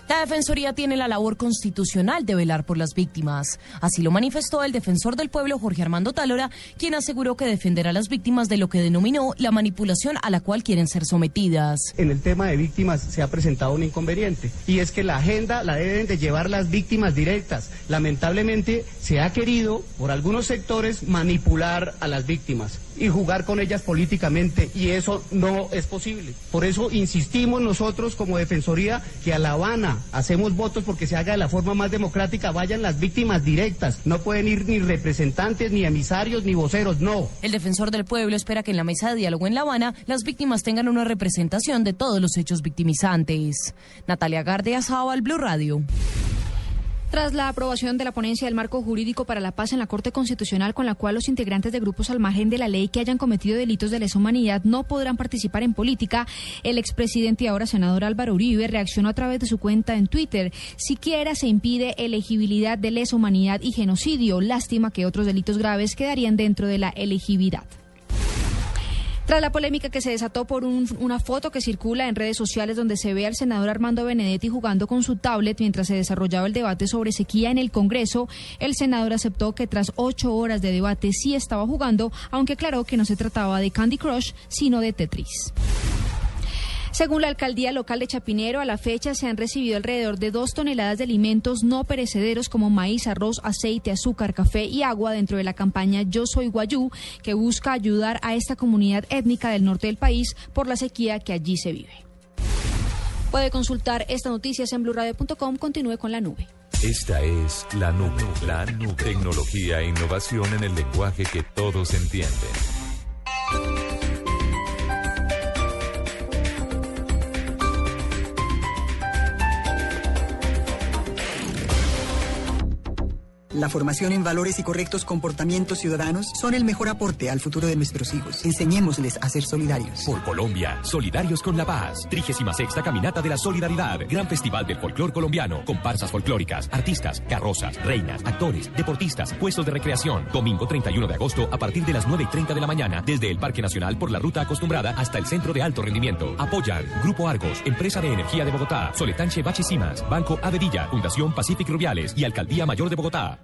[SPEAKER 12] La Defensoría tiene la labor constitucional de velar por las víctimas. Así lo manifestó el defensor del pueblo Jorge Armando Talora, quien aseguró que defenderá a las víctimas de lo que denominó la manipulación a la cual quieren ser sometidas.
[SPEAKER 13] En el tema de víctimas se ha presentado un inconveniente y es que la agenda la deben de llevar las víctimas directas. Lamentablemente se ha querido por algunos sectores manipular a las víctimas y jugar con ellas políticamente y eso no es posible. Por eso insistimos nosotros como Defensoría que a La Habana hacemos votos porque se haga de la forma más democrática, vayan las víctimas directas, no pueden ir ni representantes, ni emisarios, ni voceros, no.
[SPEAKER 12] El defensor del pueblo espera que en la mesa de diálogo en La Habana las víctimas tengan una representación de todos los hechos victimizantes. Natalia Gardea, al Blue Radio.
[SPEAKER 11] Tras la aprobación de la ponencia del marco jurídico para la paz en la Corte Constitucional, con la cual los integrantes de grupos al margen de la ley que hayan cometido delitos de lesa humanidad no podrán participar en política, el expresidente y ahora senador Álvaro Uribe reaccionó a través de su cuenta en Twitter. Siquiera se impide elegibilidad de lesa humanidad y genocidio. Lástima que otros delitos graves quedarían dentro de la elegibilidad. Tras la polémica que se desató por una foto que circula en redes sociales donde se ve al senador Armando Benedetti jugando con su tablet mientras se desarrollaba el debate sobre sequía en el Congreso, el senador aceptó que tras ocho horas de debate sí estaba jugando, aunque aclaró que no se trataba de Candy Crush, sino de Tetris. Según la alcaldía local de Chapinero, a la fecha se han recibido alrededor de dos toneladas de alimentos no perecederos como maíz, arroz, aceite, azúcar, café y agua dentro de la campaña Yo Soy Guayú, que busca ayudar a esta comunidad étnica del norte del país por la sequía que allí se vive. Puede consultar estas noticias en blurradio.com. Continúe con la nube.
[SPEAKER 5] Esta es la nube, la nube. Tecnología e innovación en el lenguaje que todos entienden.
[SPEAKER 14] La formación en valores y correctos comportamientos ciudadanos son el mejor aporte al futuro de nuestros hijos. Enseñémosles a ser solidarios.
[SPEAKER 15] Por Colombia, solidarios con la paz. 36 Caminata de la Solidaridad. Gran Festival del Folclor Colombiano. Comparsas folclóricas, artistas, carrozas, reinas, actores, deportistas, puestos de recreación. Domingo 31 de agosto a partir de las 9 y 30 de la mañana. Desde el Parque Nacional por la ruta acostumbrada hasta el Centro de Alto Rendimiento. Apoyan Grupo Argos, Empresa de Energía de Bogotá, Soletanche Bachisimas, Banco Avedilla, Fundación Pacific Rubiales y Alcaldía Mayor de Bogotá.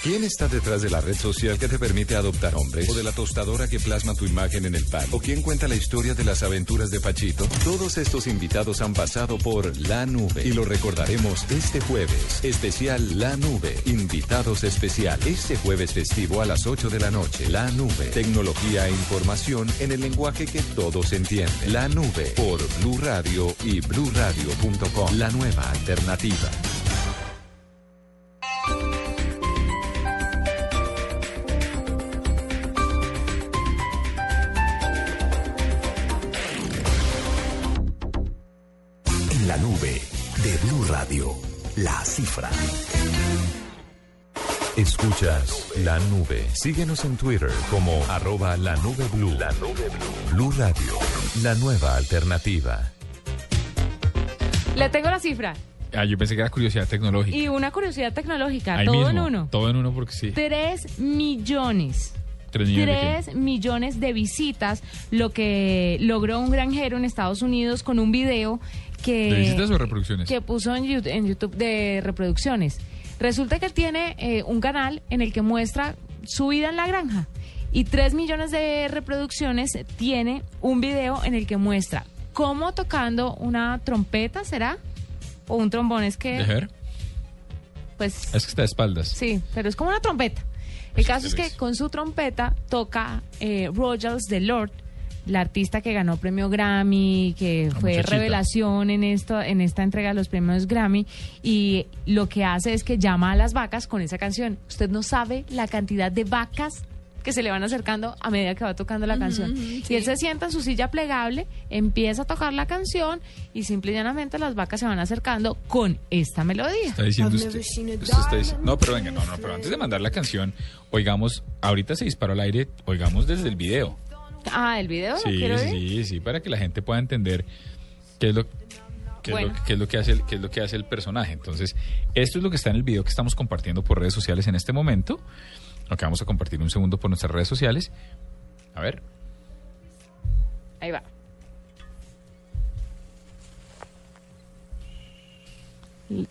[SPEAKER 5] ¿Quién está detrás de la red social que te permite adoptar hombres? ¿O de la tostadora que plasma tu imagen en el pad? ¿O quién cuenta la historia de las aventuras de Pachito? Todos estos invitados han pasado por La Nube y lo recordaremos este jueves. Especial La Nube. Invitados especial. Este jueves festivo a las 8 de la noche. La Nube. Tecnología e información en el lenguaje que todos entienden. La Nube por Blue Radio y bluradio.com. La nueva alternativa.
[SPEAKER 8] Radio, la cifra.
[SPEAKER 5] Escuchas la nube. Síguenos en Twitter como arroba la nube blue. La nube blue. Blue Radio, la nueva alternativa.
[SPEAKER 4] Le tengo la cifra.
[SPEAKER 1] Ah, yo pensé que era curiosidad tecnológica.
[SPEAKER 4] Y una curiosidad tecnológica,
[SPEAKER 1] Ahí
[SPEAKER 4] todo en uno.
[SPEAKER 1] Todo en uno porque sí.
[SPEAKER 4] Tres millones.
[SPEAKER 1] Tres millones de
[SPEAKER 4] millones de visitas, lo que logró un granjero en Estados Unidos con un video que...
[SPEAKER 1] ¿De visitas o reproducciones?
[SPEAKER 4] que puso en YouTube, en YouTube de reproducciones. Resulta que él tiene eh, un canal en el que muestra su vida en la granja. Y 3 millones de reproducciones tiene un video en el que muestra cómo tocando una trompeta, ¿será? O un trombón, es que...
[SPEAKER 1] ¿De Her?
[SPEAKER 4] Pues
[SPEAKER 1] Es que está de espaldas.
[SPEAKER 4] sí, pero es como una trompeta. El caso es que con su trompeta toca eh, Rogers de Lord, la artista que ganó premio Grammy, que
[SPEAKER 1] La
[SPEAKER 4] fue
[SPEAKER 1] muchachita.
[SPEAKER 4] revelación en esto, en esta entrega de los premios Grammy, y lo que hace es que llama a las vacas con esa canción. Usted no sabe la cantidad de vacas que se le van acercando a medida que va tocando la canción. Y él se sienta en su silla plegable, empieza a tocar la canción y simple y llanamente las vacas se van acercando con esta melodía.
[SPEAKER 1] Está diciendo usted, usted está dic- no, pero venga, no, no, pero antes de mandar la canción, oigamos, ahorita se disparó al aire, oigamos desde el video.
[SPEAKER 4] Ah, el video, ¿lo
[SPEAKER 1] Sí, sí, sí, para que la gente pueda entender qué es lo qué,
[SPEAKER 4] Bueno.
[SPEAKER 1] es lo, qué es lo que hace el, qué es lo que hace el personaje. Entonces, esto es lo que está en el video que estamos compartiendo por redes sociales en este momento. Lo que vamos a compartir un segundo por nuestras redes sociales. A ver.
[SPEAKER 4] Ahí va.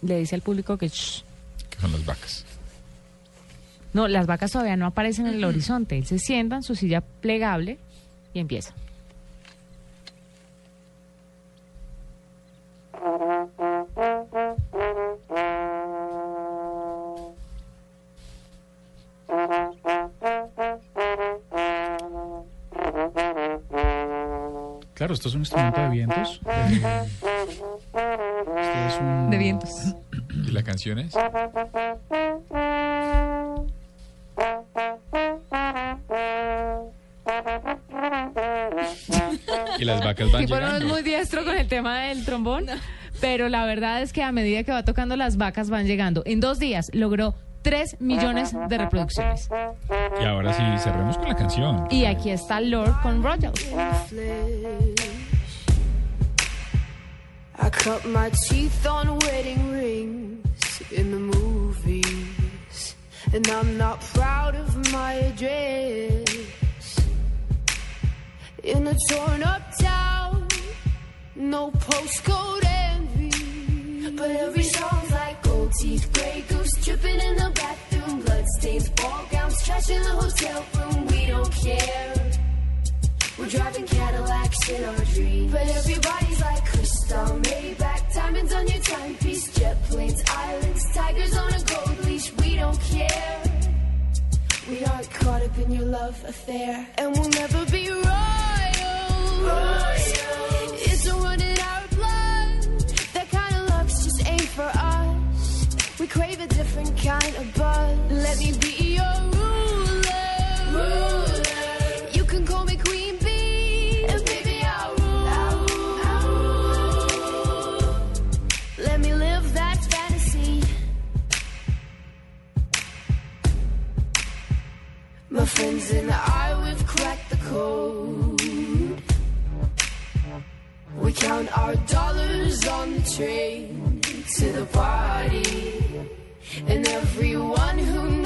[SPEAKER 4] Le dice al público que... shh.
[SPEAKER 1] que son las vacas.
[SPEAKER 4] No, las vacas todavía no aparecen en el horizonte. Él se sienta en su silla plegable y empieza.
[SPEAKER 3] Claro, esto es un instrumento de vientos. Eh, esto es un...
[SPEAKER 4] De vientos.
[SPEAKER 1] ¿Y la canción es? Y las vacas van
[SPEAKER 4] Tipo no es
[SPEAKER 1] llegando.
[SPEAKER 4] muy diestro con el tema del trombón, pero la verdad es que a medida que va tocando las vacas van llegando. En dos días logró 3 millones de reproducciones.
[SPEAKER 1] Y ahora sí, cerremos con la canción.
[SPEAKER 4] Y aquí está Lord con Royal.
[SPEAKER 16] I cut my teeth on wedding rings in the movies. And I'm not proud of my address. In a torn up town, no postcode envy. But every song's like gold teeth, gray goose dripping in the bathroom, bloodstains, ball gowns, trash in the hotel room. We don't care. We're driving Cadillacs in our dreams. But everybody's like crystal, Maybach, diamonds on your timepiece, jet planes, islands, tigers on a gold leash. We don't care. We aren't caught up in your love affair, and we'll never be royals. It's a run in our blood. That kind of luck's just ain't for us. We crave a different kind of buzz. Let me be friends and I, we've cracked the code. We count our dollars on the train to the party. And everyone who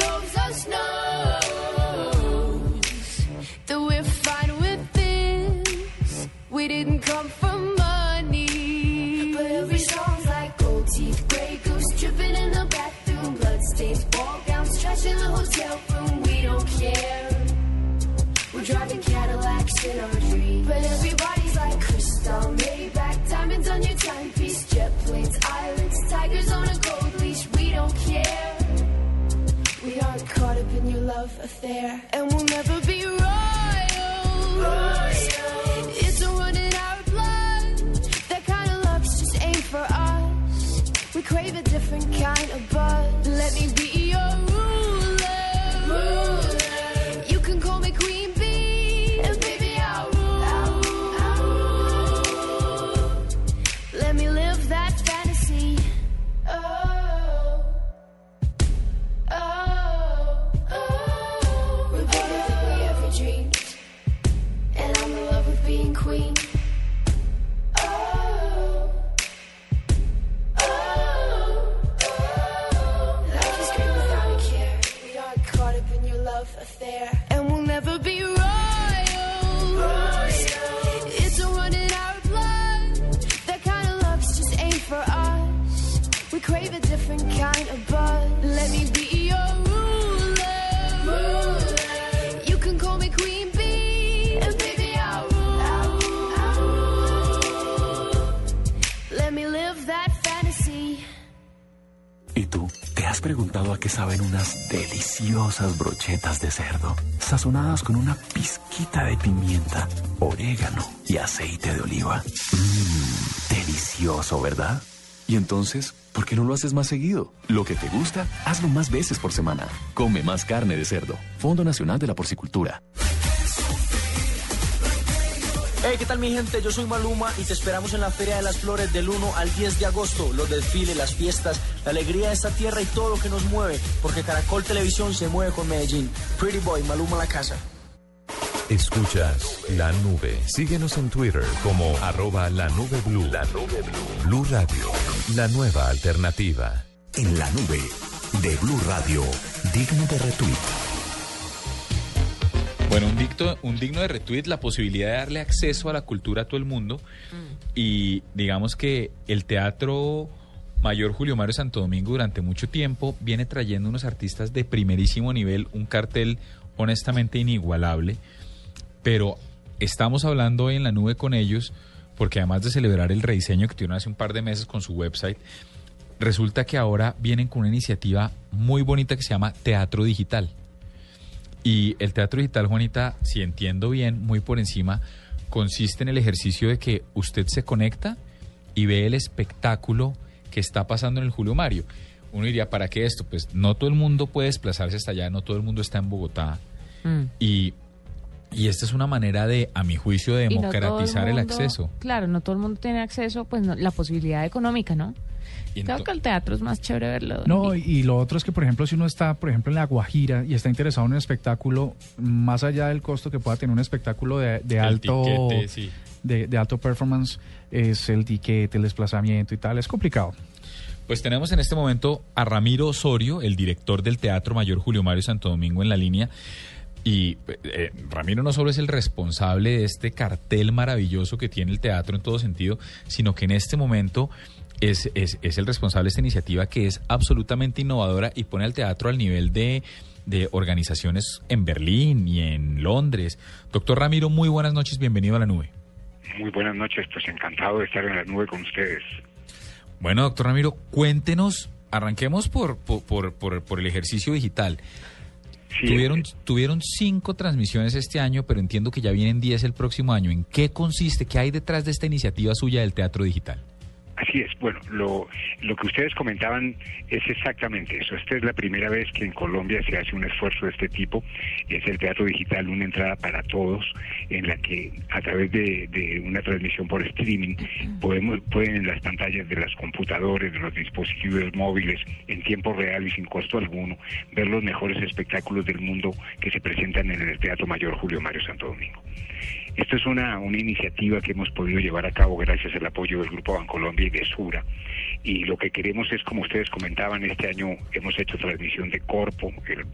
[SPEAKER 15] saben unas deliciosas brochetas de cerdo? Sazonadas con una pizquita de pimienta, orégano y aceite de oliva. Mmm, delicioso, ¿verdad?
[SPEAKER 17] Y entonces, ¿por qué no lo haces más seguido? Lo que te gusta, hazlo más veces por semana. Come más carne de cerdo. Fondo Nacional de la Porcicultura.
[SPEAKER 18] Hey, ¿qué tal mi gente? Yo soy Maluma y te esperamos en la Feria de las Flores del 1 al 10 de agosto. Los desfiles, las fiestas, la alegría de esta tierra y todo lo que nos mueve. Porque Caracol Televisión se mueve con Medellín. Pretty Boy, Maluma la casa.
[SPEAKER 5] Escuchas la nube. Síguenos en Twitter como arroba la nube blue. La nube blue. Blue Radio, la nueva alternativa.
[SPEAKER 8] En la nube de Blue Radio, digno de retweet.
[SPEAKER 1] Bueno, un, dicto, un digno de retweet, la posibilidad de darle acceso a la cultura a todo el mundo. Y digamos que el teatro mayor Julio Mario Santo Domingo durante mucho tiempo viene trayendo unos artistas de primerísimo nivel, un cartel honestamente inigualable. Pero estamos hablando en la nube con ellos porque además de celebrar el rediseño que tuvieron hace un par de meses con su website, resulta que ahora vienen con una iniciativa muy bonita que se llama Teatro Digital. Y el teatro digital, Juanita, si entiendo bien, muy por encima, consiste en el ejercicio de que usted se conecta y ve el espectáculo que está pasando en el Julio Mario. Uno diría, ¿para qué esto? Pues no todo el mundo puede desplazarse hasta allá, no todo el mundo está en Bogotá.
[SPEAKER 4] Mm.
[SPEAKER 1] Y, y esta es una manera de, a mi juicio, de
[SPEAKER 4] no
[SPEAKER 1] democratizar el,
[SPEAKER 4] mundo-
[SPEAKER 1] acceso.
[SPEAKER 4] Claro, no todo el mundo tiene acceso, pues no, la posibilidad económica, ¿no? Creo que el teatro es más chévere verlo.
[SPEAKER 3] No, y, y lo otro es que, por ejemplo, si uno está, por ejemplo, en La Guajira y está interesado en un espectáculo, más allá del costo que pueda tener un espectáculo de, alto
[SPEAKER 1] tiquete, sí.
[SPEAKER 3] de, de alto performance, es el tiquete, el desplazamiento y tal, es complicado.
[SPEAKER 1] Pues tenemos en este momento a Ramiro Osorio, el director del Teatro Mayor Julio Mario Santo Domingo en la línea. Y eh, Ramiro no solo es el responsable de este cartel maravilloso que tiene el teatro en todo sentido, sino que en este momento es, es, es el responsable de esta iniciativa que es absolutamente innovadora y pone al teatro al nivel de, de organizaciones en Berlín y en Londres. Doctor Ramiro, muy buenas noches, bienvenido a la nube.
[SPEAKER 19] Muy buenas noches, pues encantado de estar en la nube con ustedes.
[SPEAKER 1] Bueno, doctor Ramiro, cuéntenos, arranquemos por, por, por, por- por el ejercicio digital. Tuvieron, tuvieron cinco transmisiones este año, pero entiendo que ya vienen diez el próximo año. ¿En qué consiste? ¿Qué hay detrás de esta iniciativa suya del teatro digital?
[SPEAKER 19] Así es, bueno, lo, lo que ustedes comentaban es exactamente eso. Esta es la primera vez que en Colombia se hace un esfuerzo de este tipo. Es el teatro digital, una entrada para todos, en la que a través de, una transmisión por streaming podemos, pueden en las pantallas de las computadores, de los dispositivos móviles, en tiempo real y sin costo alguno, ver los mejores espectáculos del mundo que se presentan en el Teatro Mayor Julio Mario Santo Domingo. Esto es una, una iniciativa que hemos podido llevar a cabo gracias al apoyo del Grupo Bancolombia y de Sura. Y lo que queremos es, como ustedes comentaban, este año hemos hecho transmisión de Corpo,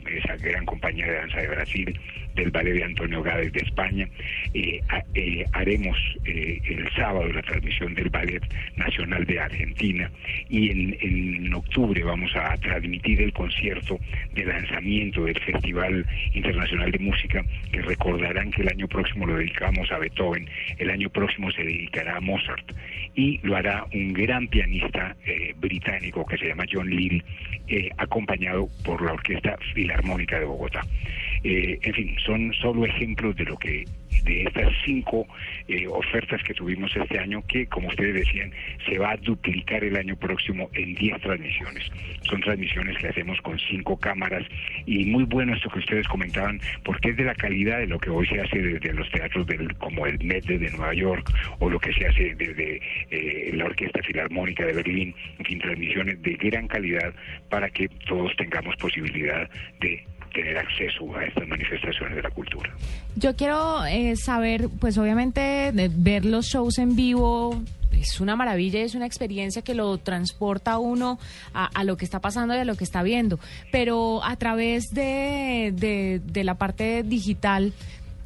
[SPEAKER 19] esa gran compañía de danza de Brasil, del ballet de Antonio Gades de España. Eh, eh, haremos eh, el sábado la transmisión del Ballet Nacional de Argentina y en, en octubre vamos a transmitir el concierto de lanzamiento del Festival Internacional de Música, que recordarán que el año próximo lo dedicamos a Beethoven, el año próximo se dedicará a Mozart y lo hará un gran pianista eh, británico que se llama John Lill, eh, acompañado por la Orquesta Filarmónica de Bogotá. Eh, en fin, son solo ejemplos de lo que de estas cinco eh, ofertas que tuvimos este año, que como ustedes decían, se va a duplicar el año próximo en 10 transmisiones. Son transmisiones que hacemos con cinco cámaras y muy bueno esto que ustedes comentaban, porque es de la calidad de lo que hoy se hace desde los teatros del, como el Met de Nueva York o lo que se hace desde eh, la Orquesta Filarmónica de Berlín, en fin, transmisiones de gran calidad para que todos tengamos posibilidad de tener acceso a estas manifestaciones de la cultura.
[SPEAKER 4] Yo quiero eh, saber, pues obviamente, de ver los shows en vivo es una maravilla, es una experiencia que lo transporta a uno a, a lo que está pasando y a lo que está viendo. Pero a través de, de, de la parte digital,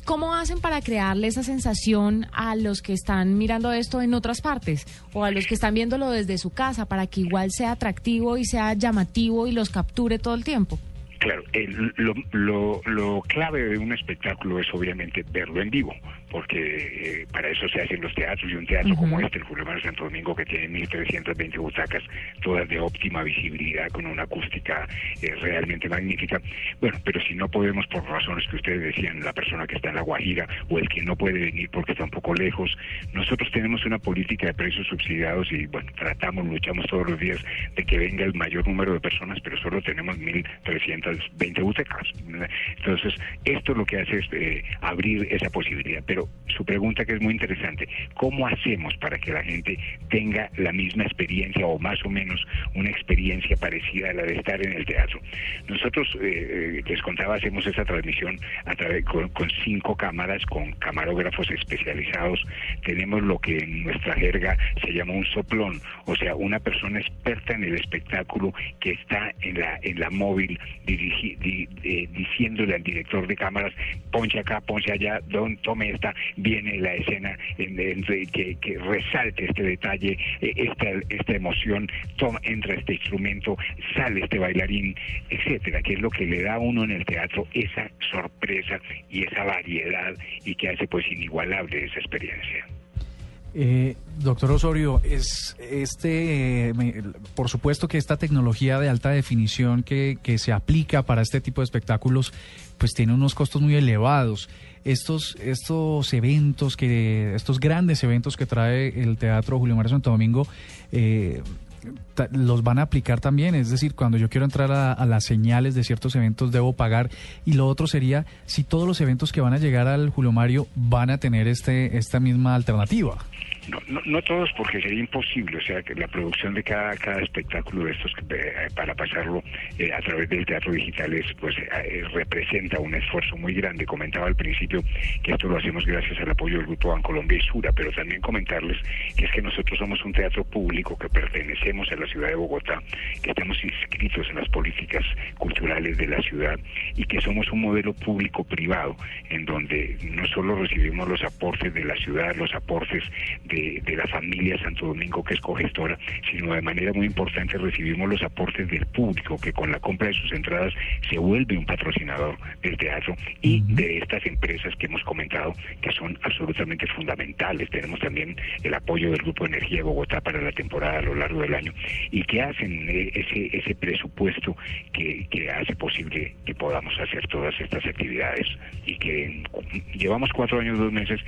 [SPEAKER 4] ¿Cómo hacen para crearle esa sensación a los que están mirando esto en otras partes o a los que están viéndolo desde su casa para que igual sea atractivo y sea llamativo y los capture todo el tiempo?
[SPEAKER 19] Claro, el- lo, lo, lo clave de un espectáculo es obviamente verlo en vivo, porque eh, para eso se hacen los teatros y un teatro como este, el Julio Mario Santo Domingo, que tiene 1.320 butacas, todas de óptima visibilidad, con una acústica eh, realmente magnífica. Bueno, pero si no podemos, por razones que ustedes decían, la persona que está en La Guajira o el que no puede venir porque está un poco lejos, nosotros tenemos una política de precios subsidiados y, bueno, tratamos, luchamos todos los días de que venga el mayor número de personas, pero solo tenemos 1.320 butacas. Entonces, esto lo que hace es eh, abrir esa posibilidad. Pero su pregunta que es muy interesante, ¿cómo hacemos para que la gente tenga la misma experiencia o más o menos una experiencia parecida a la de estar en el teatro? Nosotros, eh, eh, les contaba, hacemos esa transmisión a través, con, cinco cámaras, con camarógrafos especializados. Tenemos lo que en nuestra jerga se llama un soplón, o sea, una persona experta en el espectáculo que está en la, en la móvil eh, diciéndole al director de cámaras, ponche acá, ponche allá, don, tome esta, viene la escena en- que, resalte este detalle, eh, esta, esta emoción, toma, entra este instrumento, sale este bailarín, etcétera, que es lo que le da a uno en el teatro esa sorpresa y esa variedad y que hace pues inigualable esa experiencia.
[SPEAKER 3] Eh, doctor Osorio, es este, eh, por supuesto que esta tecnología de alta definición que, que se aplica para este tipo de espectáculos, pues tiene unos costos muy elevados. Estos, estos eventos que, estos grandes eventos que trae el Teatro Julio Mario Santo Domingo, eh, los van a aplicar también, es decir, cuando yo quiero entrar a, a las señales de ciertos eventos debo pagar y lo otro sería si todos los eventos que van a llegar al Julio Mario van a tener este esta misma alternativa.
[SPEAKER 19] No, no, todos porque sería imposible, o sea, que la producción de cada, cada espectáculo de estos eh, para pasarlo eh, a través del teatro digital es, pues eh, representa un esfuerzo muy grande. Comentaba al principio que esto lo hacemos gracias al apoyo del Grupo Bancolombia y Sura, pero también comentarles que es que nosotros somos un teatro público que pertenecemos a la ciudad de Bogotá, que estamos inscritos en las políticas culturales de la ciudad y que somos un modelo público-privado en donde no solo recibimos los aportes de la ciudad, los aportes de la familia Santo Domingo que es cogestora, sino de manera muy importante recibimos los aportes del público que con la compra de sus entradas se vuelve un patrocinador del teatro y de estas empresas que hemos comentado que son absolutamente fundamentales. Tenemos también el apoyo del Grupo Energía de Bogotá para la temporada a lo largo del año. Y que hacen eh, ese, ese presupuesto que, que hace posible que podamos hacer todas estas actividades y que llevamos cuatro años, dos meses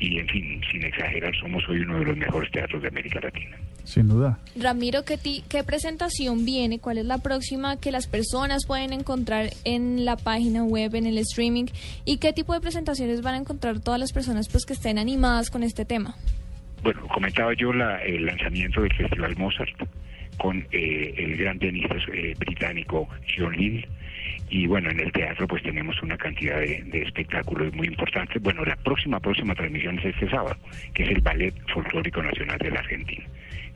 [SPEAKER 19] y en fin, sin exagerar, somos hoy uno de los mejores teatros de América Latina.
[SPEAKER 3] Sin duda.
[SPEAKER 2] Ramiro, ¿qué, ti- ¿qué presentación viene? ¿Cuál es la próxima que las personas pueden encontrar en la página web, en el streaming? ¿Y qué tipo de presentaciones van a encontrar todas las personas pues, que estén animadas con este tema?
[SPEAKER 19] Bueno, comentaba yo la- el lanzamiento del Festival Mozart con eh, el gran pianista eh, británico John Lill. Y bueno, en el teatro pues tenemos una cantidad de, espectáculos muy importantes. Bueno, la próxima, próxima transmisión es este sábado, que es el Ballet Folclórico Nacional de la Argentina.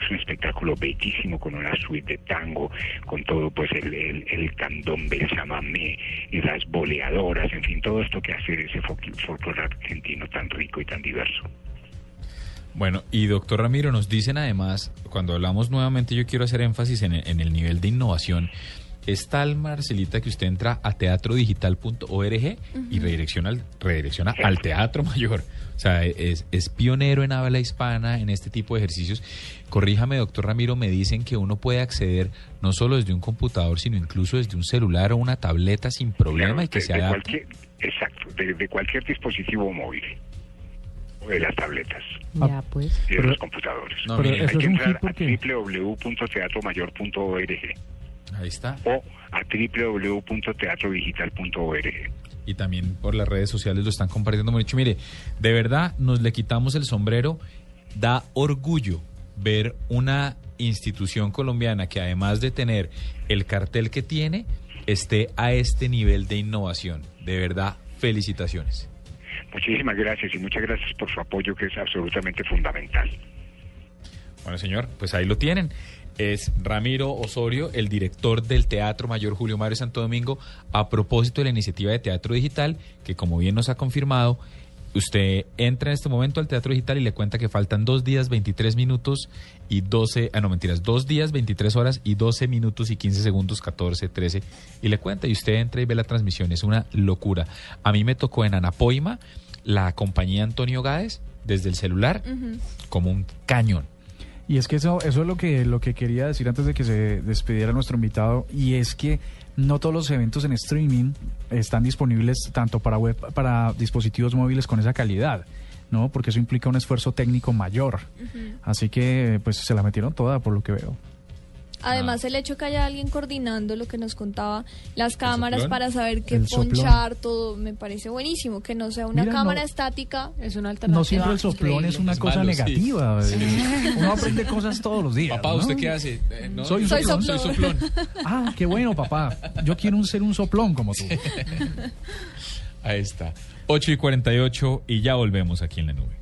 [SPEAKER 19] Es un espectáculo bellísimo con una suite de tango, con todo pues el, el, el candombe, el chamamé, y las boleadoras, en fin, todo esto que hace ese folclore argentino tan rico y tan diverso.
[SPEAKER 1] Bueno, y doctor Ramiro, nos dicen además, cuando hablamos nuevamente, yo quiero hacer énfasis en en el nivel de innovación. Es tal, Marcelita, que usted entra a teatrodigital.org y redirecciona, al- redirecciona al Teatro <laughs> Mayor. O sea, es, es pionero en habla hispana en este tipo de ejercicios. Corríjame, doctor Ramiro, me dicen que uno puede acceder no solo desde un computador, sino incluso desde un celular o una tableta sin problema y que
[SPEAKER 19] de,
[SPEAKER 1] se
[SPEAKER 19] de
[SPEAKER 1] adapte.
[SPEAKER 19] cualquier, exacto, de, de cualquier dispositivo móvil, o de las tabletas
[SPEAKER 4] Ya, pues.
[SPEAKER 19] y de los computadores.
[SPEAKER 1] No,
[SPEAKER 19] Hay que entrar a www.teatromayor.org
[SPEAKER 1] Ahí está.
[SPEAKER 19] o a www.teatrodigital.org.
[SPEAKER 1] y también por las redes sociales lo están compartiendo mucho. Mire, de verdad nos le quitamos el sombrero. Da orgullo ver una institución colombiana que además de tener el cartel que tiene, esté a este nivel de innovación. De verdad, felicitaciones.
[SPEAKER 19] Muchísimas gracias y muchas gracias por su apoyo que es absolutamente fundamental.
[SPEAKER 1] Bueno, señor, pues ahí lo tienen. Es Ramiro Osorio, el director del Teatro Mayor Julio Mario Santo Domingo, a propósito de la iniciativa de Teatro Digital, que como bien nos ha confirmado, usted entra en este momento al Teatro Digital y le cuenta que faltan dos días, 23 minutos y 12, ah, no mentiras, dos días, 23 horas y 12 minutos y 15 segundos, 14, 13, y le cuenta y usted entra y ve la transmisión, es una locura. A mí me tocó en Anapoima la compañía Antonio Gáez desde el celular como un cañón.
[SPEAKER 3] Y es que eso, eso es lo que, lo que quería decir antes de que se despidiera nuestro invitado, y es que no todos los eventos en streaming están disponibles tanto para web, para dispositivos móviles con esa calidad, ¿no? Porque eso implica un esfuerzo técnico mayor. Así que, pues, se la metieron toda, por lo que veo.
[SPEAKER 2] Además, el hecho que haya alguien coordinando lo que nos contaba, las cámaras para saber qué
[SPEAKER 3] El soplón.
[SPEAKER 2] ponchar, todo, me parece buenísimo. Que no sea una
[SPEAKER 3] Mira,
[SPEAKER 2] cámara
[SPEAKER 3] no-
[SPEAKER 2] estática.
[SPEAKER 4] Es una
[SPEAKER 3] No siempre el soplón es una
[SPEAKER 1] Es
[SPEAKER 3] cosa
[SPEAKER 1] malo,
[SPEAKER 3] negativa.
[SPEAKER 1] Sí.
[SPEAKER 3] Uno aprende cosas todos los días.
[SPEAKER 1] Papá,
[SPEAKER 3] ¿no?
[SPEAKER 1] ¿usted qué hace? Eh, no,
[SPEAKER 3] soy, un
[SPEAKER 1] soy
[SPEAKER 3] soplón.
[SPEAKER 1] soplón. Soy soplón.
[SPEAKER 3] Ah, qué bueno, papá. Yo quiero un- ser un soplón como tú. <laughs>
[SPEAKER 1] Ahí está. 8 y 48 y ya volvemos aquí en la nube.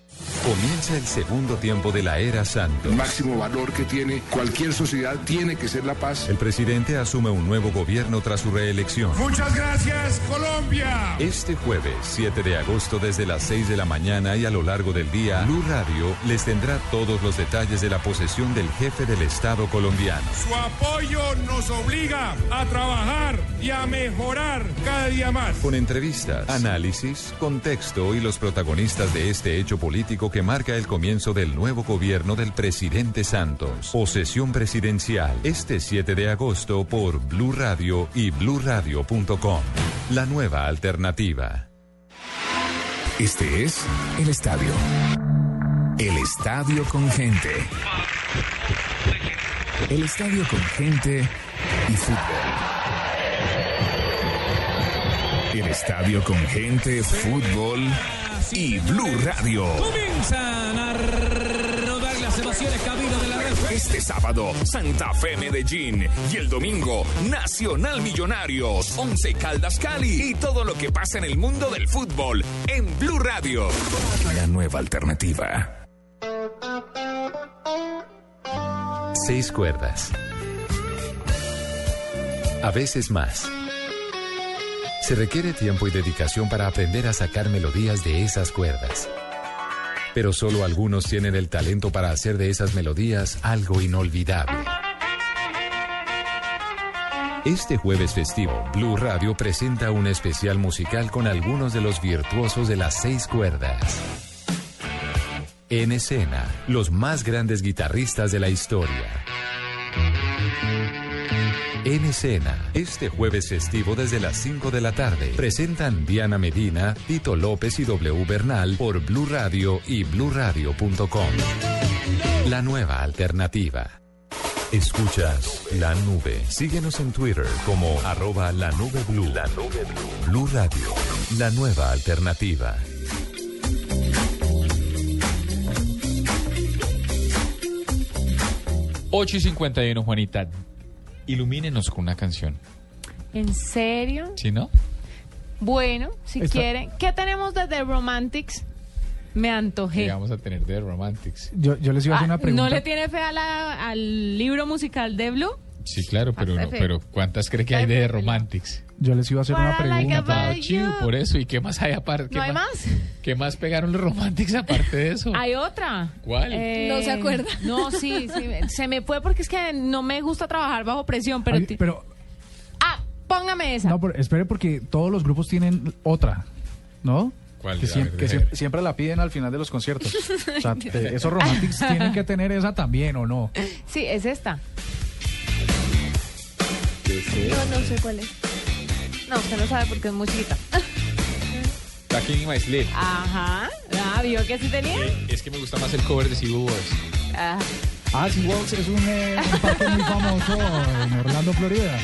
[SPEAKER 5] Comienza el segundo tiempo de la era Santos.
[SPEAKER 20] El máximo valor que tiene cualquier sociedad tiene que ser la paz.
[SPEAKER 5] El presidente asume un nuevo gobierno tras su reelección.
[SPEAKER 20] Muchas gracias, Colombia.
[SPEAKER 5] Este jueves, 7 de agosto, desde las 6 de la mañana y a lo largo del día, Blue Radio les tendrá todos los detalles de la posesión del jefe del Estado colombiano.
[SPEAKER 20] Su apoyo nos obliga a trabajar y a mejorar cada día más.
[SPEAKER 5] Con entrevistas, análisis, contexto y los protagonistas de este hecho político que marca el comienzo del nuevo gobierno del presidente Santos. Posesión presidencial, este 7 de agosto por Blue Radio y bluradio.com. La nueva alternativa.
[SPEAKER 8] Este es el estadio. El estadio con gente. El estadio con gente y fútbol. El estadio con gente, fútbol y Blue Radio.
[SPEAKER 21] Comienzan a rodar las emociones camino de la red.
[SPEAKER 8] Este sábado, Santa Fe Medellín. Y el domingo, Nacional Millonarios, Once Caldas Cali. Y todo lo que pasa en el mundo del fútbol en Blue Radio. La nueva alternativa.
[SPEAKER 5] Seis cuerdas. A veces más. Se requiere tiempo y dedicación para aprender a sacar melodías de esas cuerdas. Pero solo algunos tienen el talento para hacer de esas melodías algo inolvidable. Este jueves festivo, Blue Radio presenta un especial musical con algunos de los virtuosos de las seis cuerdas. En escena, los más grandes guitarristas de la historia. En escena, este jueves festivo desde las 5 de la tarde, presentan Diana Medina, Tito López y W Bernal por Blue Radio y bluradio.com. La nueva alternativa. Escuchas la nube. Síguenos en Twitter como arroba la nube blue. La nube blue. Blue Radio, la nueva alternativa.
[SPEAKER 1] Ocho y 51, Juanita. Ilumínenos con una canción.
[SPEAKER 4] ¿En serio?
[SPEAKER 1] ¿Sí, no?
[SPEAKER 4] Bueno, si
[SPEAKER 1] Está-
[SPEAKER 4] quieren. ¿Qué tenemos de The Romantics? Me antojé.
[SPEAKER 1] ¿Qué vamos a tener de Romantics?
[SPEAKER 3] Yo, yo les iba a hacer
[SPEAKER 4] Ah,
[SPEAKER 3] una pregunta.
[SPEAKER 4] ¿No le tiene fe a la- al libro musical de Blue?
[SPEAKER 1] Sí, claro, pero,
[SPEAKER 4] Ah,
[SPEAKER 1] no,
[SPEAKER 4] Pepe.
[SPEAKER 1] pero ¿cuántas cree que hay de Romantics?
[SPEAKER 3] Yo les iba a hacer una
[SPEAKER 4] What like
[SPEAKER 3] pregunta.
[SPEAKER 1] Chiu,
[SPEAKER 4] you.
[SPEAKER 1] por eso. ¿Y qué más hay aparte? ¿Qué
[SPEAKER 4] ¿No hay más?
[SPEAKER 1] ¿Qué más pegaron los Romantics aparte de eso?
[SPEAKER 4] Hay otra.
[SPEAKER 1] ¿Cuál?
[SPEAKER 2] No se acuerda.
[SPEAKER 4] No, sí, sí, se me fue porque es que no me gusta trabajar bajo presión, pero...
[SPEAKER 3] Ay,
[SPEAKER 4] ti-
[SPEAKER 3] pero
[SPEAKER 4] Ah, póngame esa.
[SPEAKER 3] no, pero espere porque todos los grupos tienen otra, ¿no?
[SPEAKER 1] ¿Cuál?
[SPEAKER 3] Que, siempre la piden al final de los conciertos. <laughs> O sea, te- esos romantics tienen que tener esa también, ¿o no?
[SPEAKER 4] Sí, es esta.
[SPEAKER 2] No, no sé cuál es.
[SPEAKER 4] No, usted no sabe porque es muy chiquita.
[SPEAKER 1] Back in my sleep.
[SPEAKER 4] Ajá. Ah, ¿vio que sí tenía?
[SPEAKER 1] Es que me gusta más el cover de Civil Wars.
[SPEAKER 4] Ah.
[SPEAKER 3] Ah, SeaWorld es un, eh, un parque muy famoso en Orlando, Florida.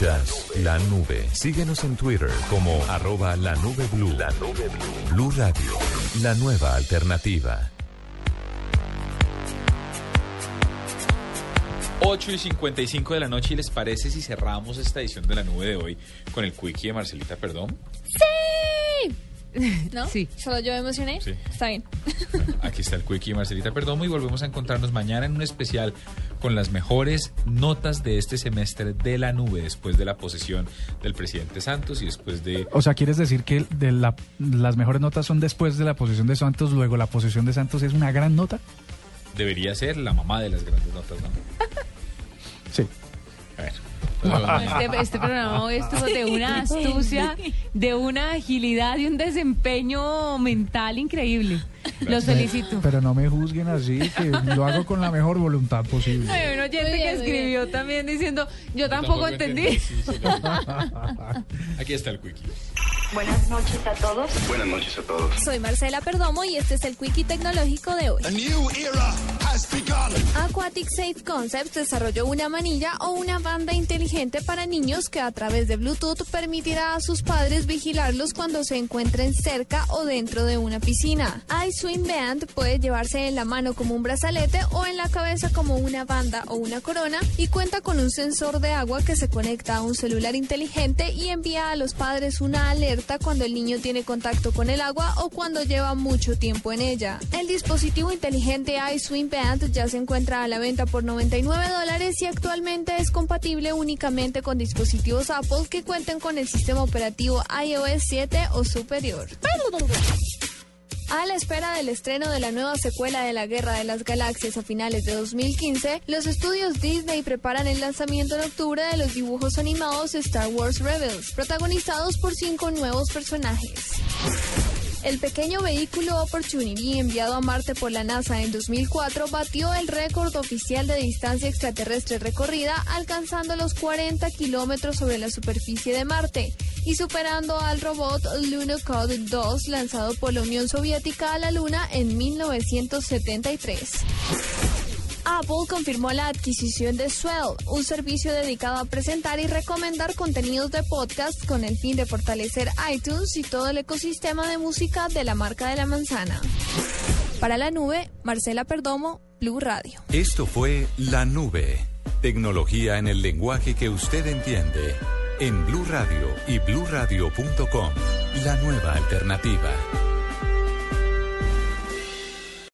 [SPEAKER 5] Escuchas la nube. Síguenos en Twitter como arroba la nube blue. La nube blue. Blue Radio, la nueva alternativa.
[SPEAKER 1] 8 y 55 de la noche y les parece si cerramos esta edición de la nube de hoy con el quickie de Marcelita, perdón.
[SPEAKER 2] ¡Sí! <laughs> ¿No?
[SPEAKER 4] Sí.
[SPEAKER 2] ¿Solo yo me emocioné?
[SPEAKER 1] Sí.
[SPEAKER 2] Está bien.
[SPEAKER 1] Aquí está el quickie de Marcelita Perdomo y volvemos a encontrarnos mañana en un especial con las mejores notas de este semestre de la nube después de la posesión del presidente Santos y después de
[SPEAKER 3] O sea, ¿quieres decir que de la- las mejores notas son después de la posesión de Santos, luego la posesión de Santos es una gran nota?
[SPEAKER 1] debería ser la mamá de las grandes notas, ¿no? <laughs>
[SPEAKER 3] Sí.
[SPEAKER 1] A ver.
[SPEAKER 4] Este, este programa hoy estuvo de una astucia, de una agilidad y un desempeño mental increíble. Los felicito.
[SPEAKER 3] Pero no me juzguen así, que lo hago con la mejor voluntad posible.
[SPEAKER 4] Hay un oyente
[SPEAKER 2] bien,
[SPEAKER 4] que escribió
[SPEAKER 2] bien.
[SPEAKER 4] también diciendo, yo tampoco
[SPEAKER 1] tampoco
[SPEAKER 4] entendí.
[SPEAKER 1] entendí, sí, sí, <laughs> Aquí está el quickie.
[SPEAKER 22] Buenas noches a todos.
[SPEAKER 9] Buenas noches a todos.
[SPEAKER 2] Soy Marcela Perdomo y este es el Quickie Tecnológico de hoy. Aquatic Safe Concepts desarrolló una manilla o una banda inteligente para niños que a través de Bluetooth permitirá a sus padres vigilarlos cuando se encuentren cerca o dentro de una piscina. iSwim Band puede llevarse en la mano como un brazalete o en la cabeza como una banda o una corona y cuenta con un sensor de agua que se conecta a un celular inteligente y envía a los padres una alerta cuando el niño tiene contacto con el agua o cuando lleva mucho tiempo en ella. El dispositivo inteligente iSwim Band ya se encuentra a la venta por 99 dólares y actualmente es compatible únicamente con dispositivos Apple que cuenten con el sistema operativo iOS 7 o superior. A la espera del estreno de la nueva secuela de la Guerra de las Galaxias a finales de 2015, los estudios Disney preparan el lanzamiento en octubre de los dibujos animados Star Wars Rebels, protagonizados por cinco nuevos personajes. El pequeño vehículo Opportunity enviado a Marte por la NASA en 2004 batió el récord oficial de distancia extraterrestre recorrida, alcanzando los 40 kilómetros sobre la superficie de Marte y superando al robot Lunokhod 2 lanzado por la Unión Soviética a la Luna en 1973. Apple confirmó la adquisición de Swell, un servicio dedicado a presentar y recomendar contenidos de podcast con el fin de fortalecer iTunes y todo el ecosistema de música de la marca de la manzana. Para la nube, Marcela Perdomo, Blue Radio.
[SPEAKER 5] Esto fue La Nube. Tecnología en el lenguaje que usted entiende. En Blue Radio y bluradio.com. La nueva alternativa.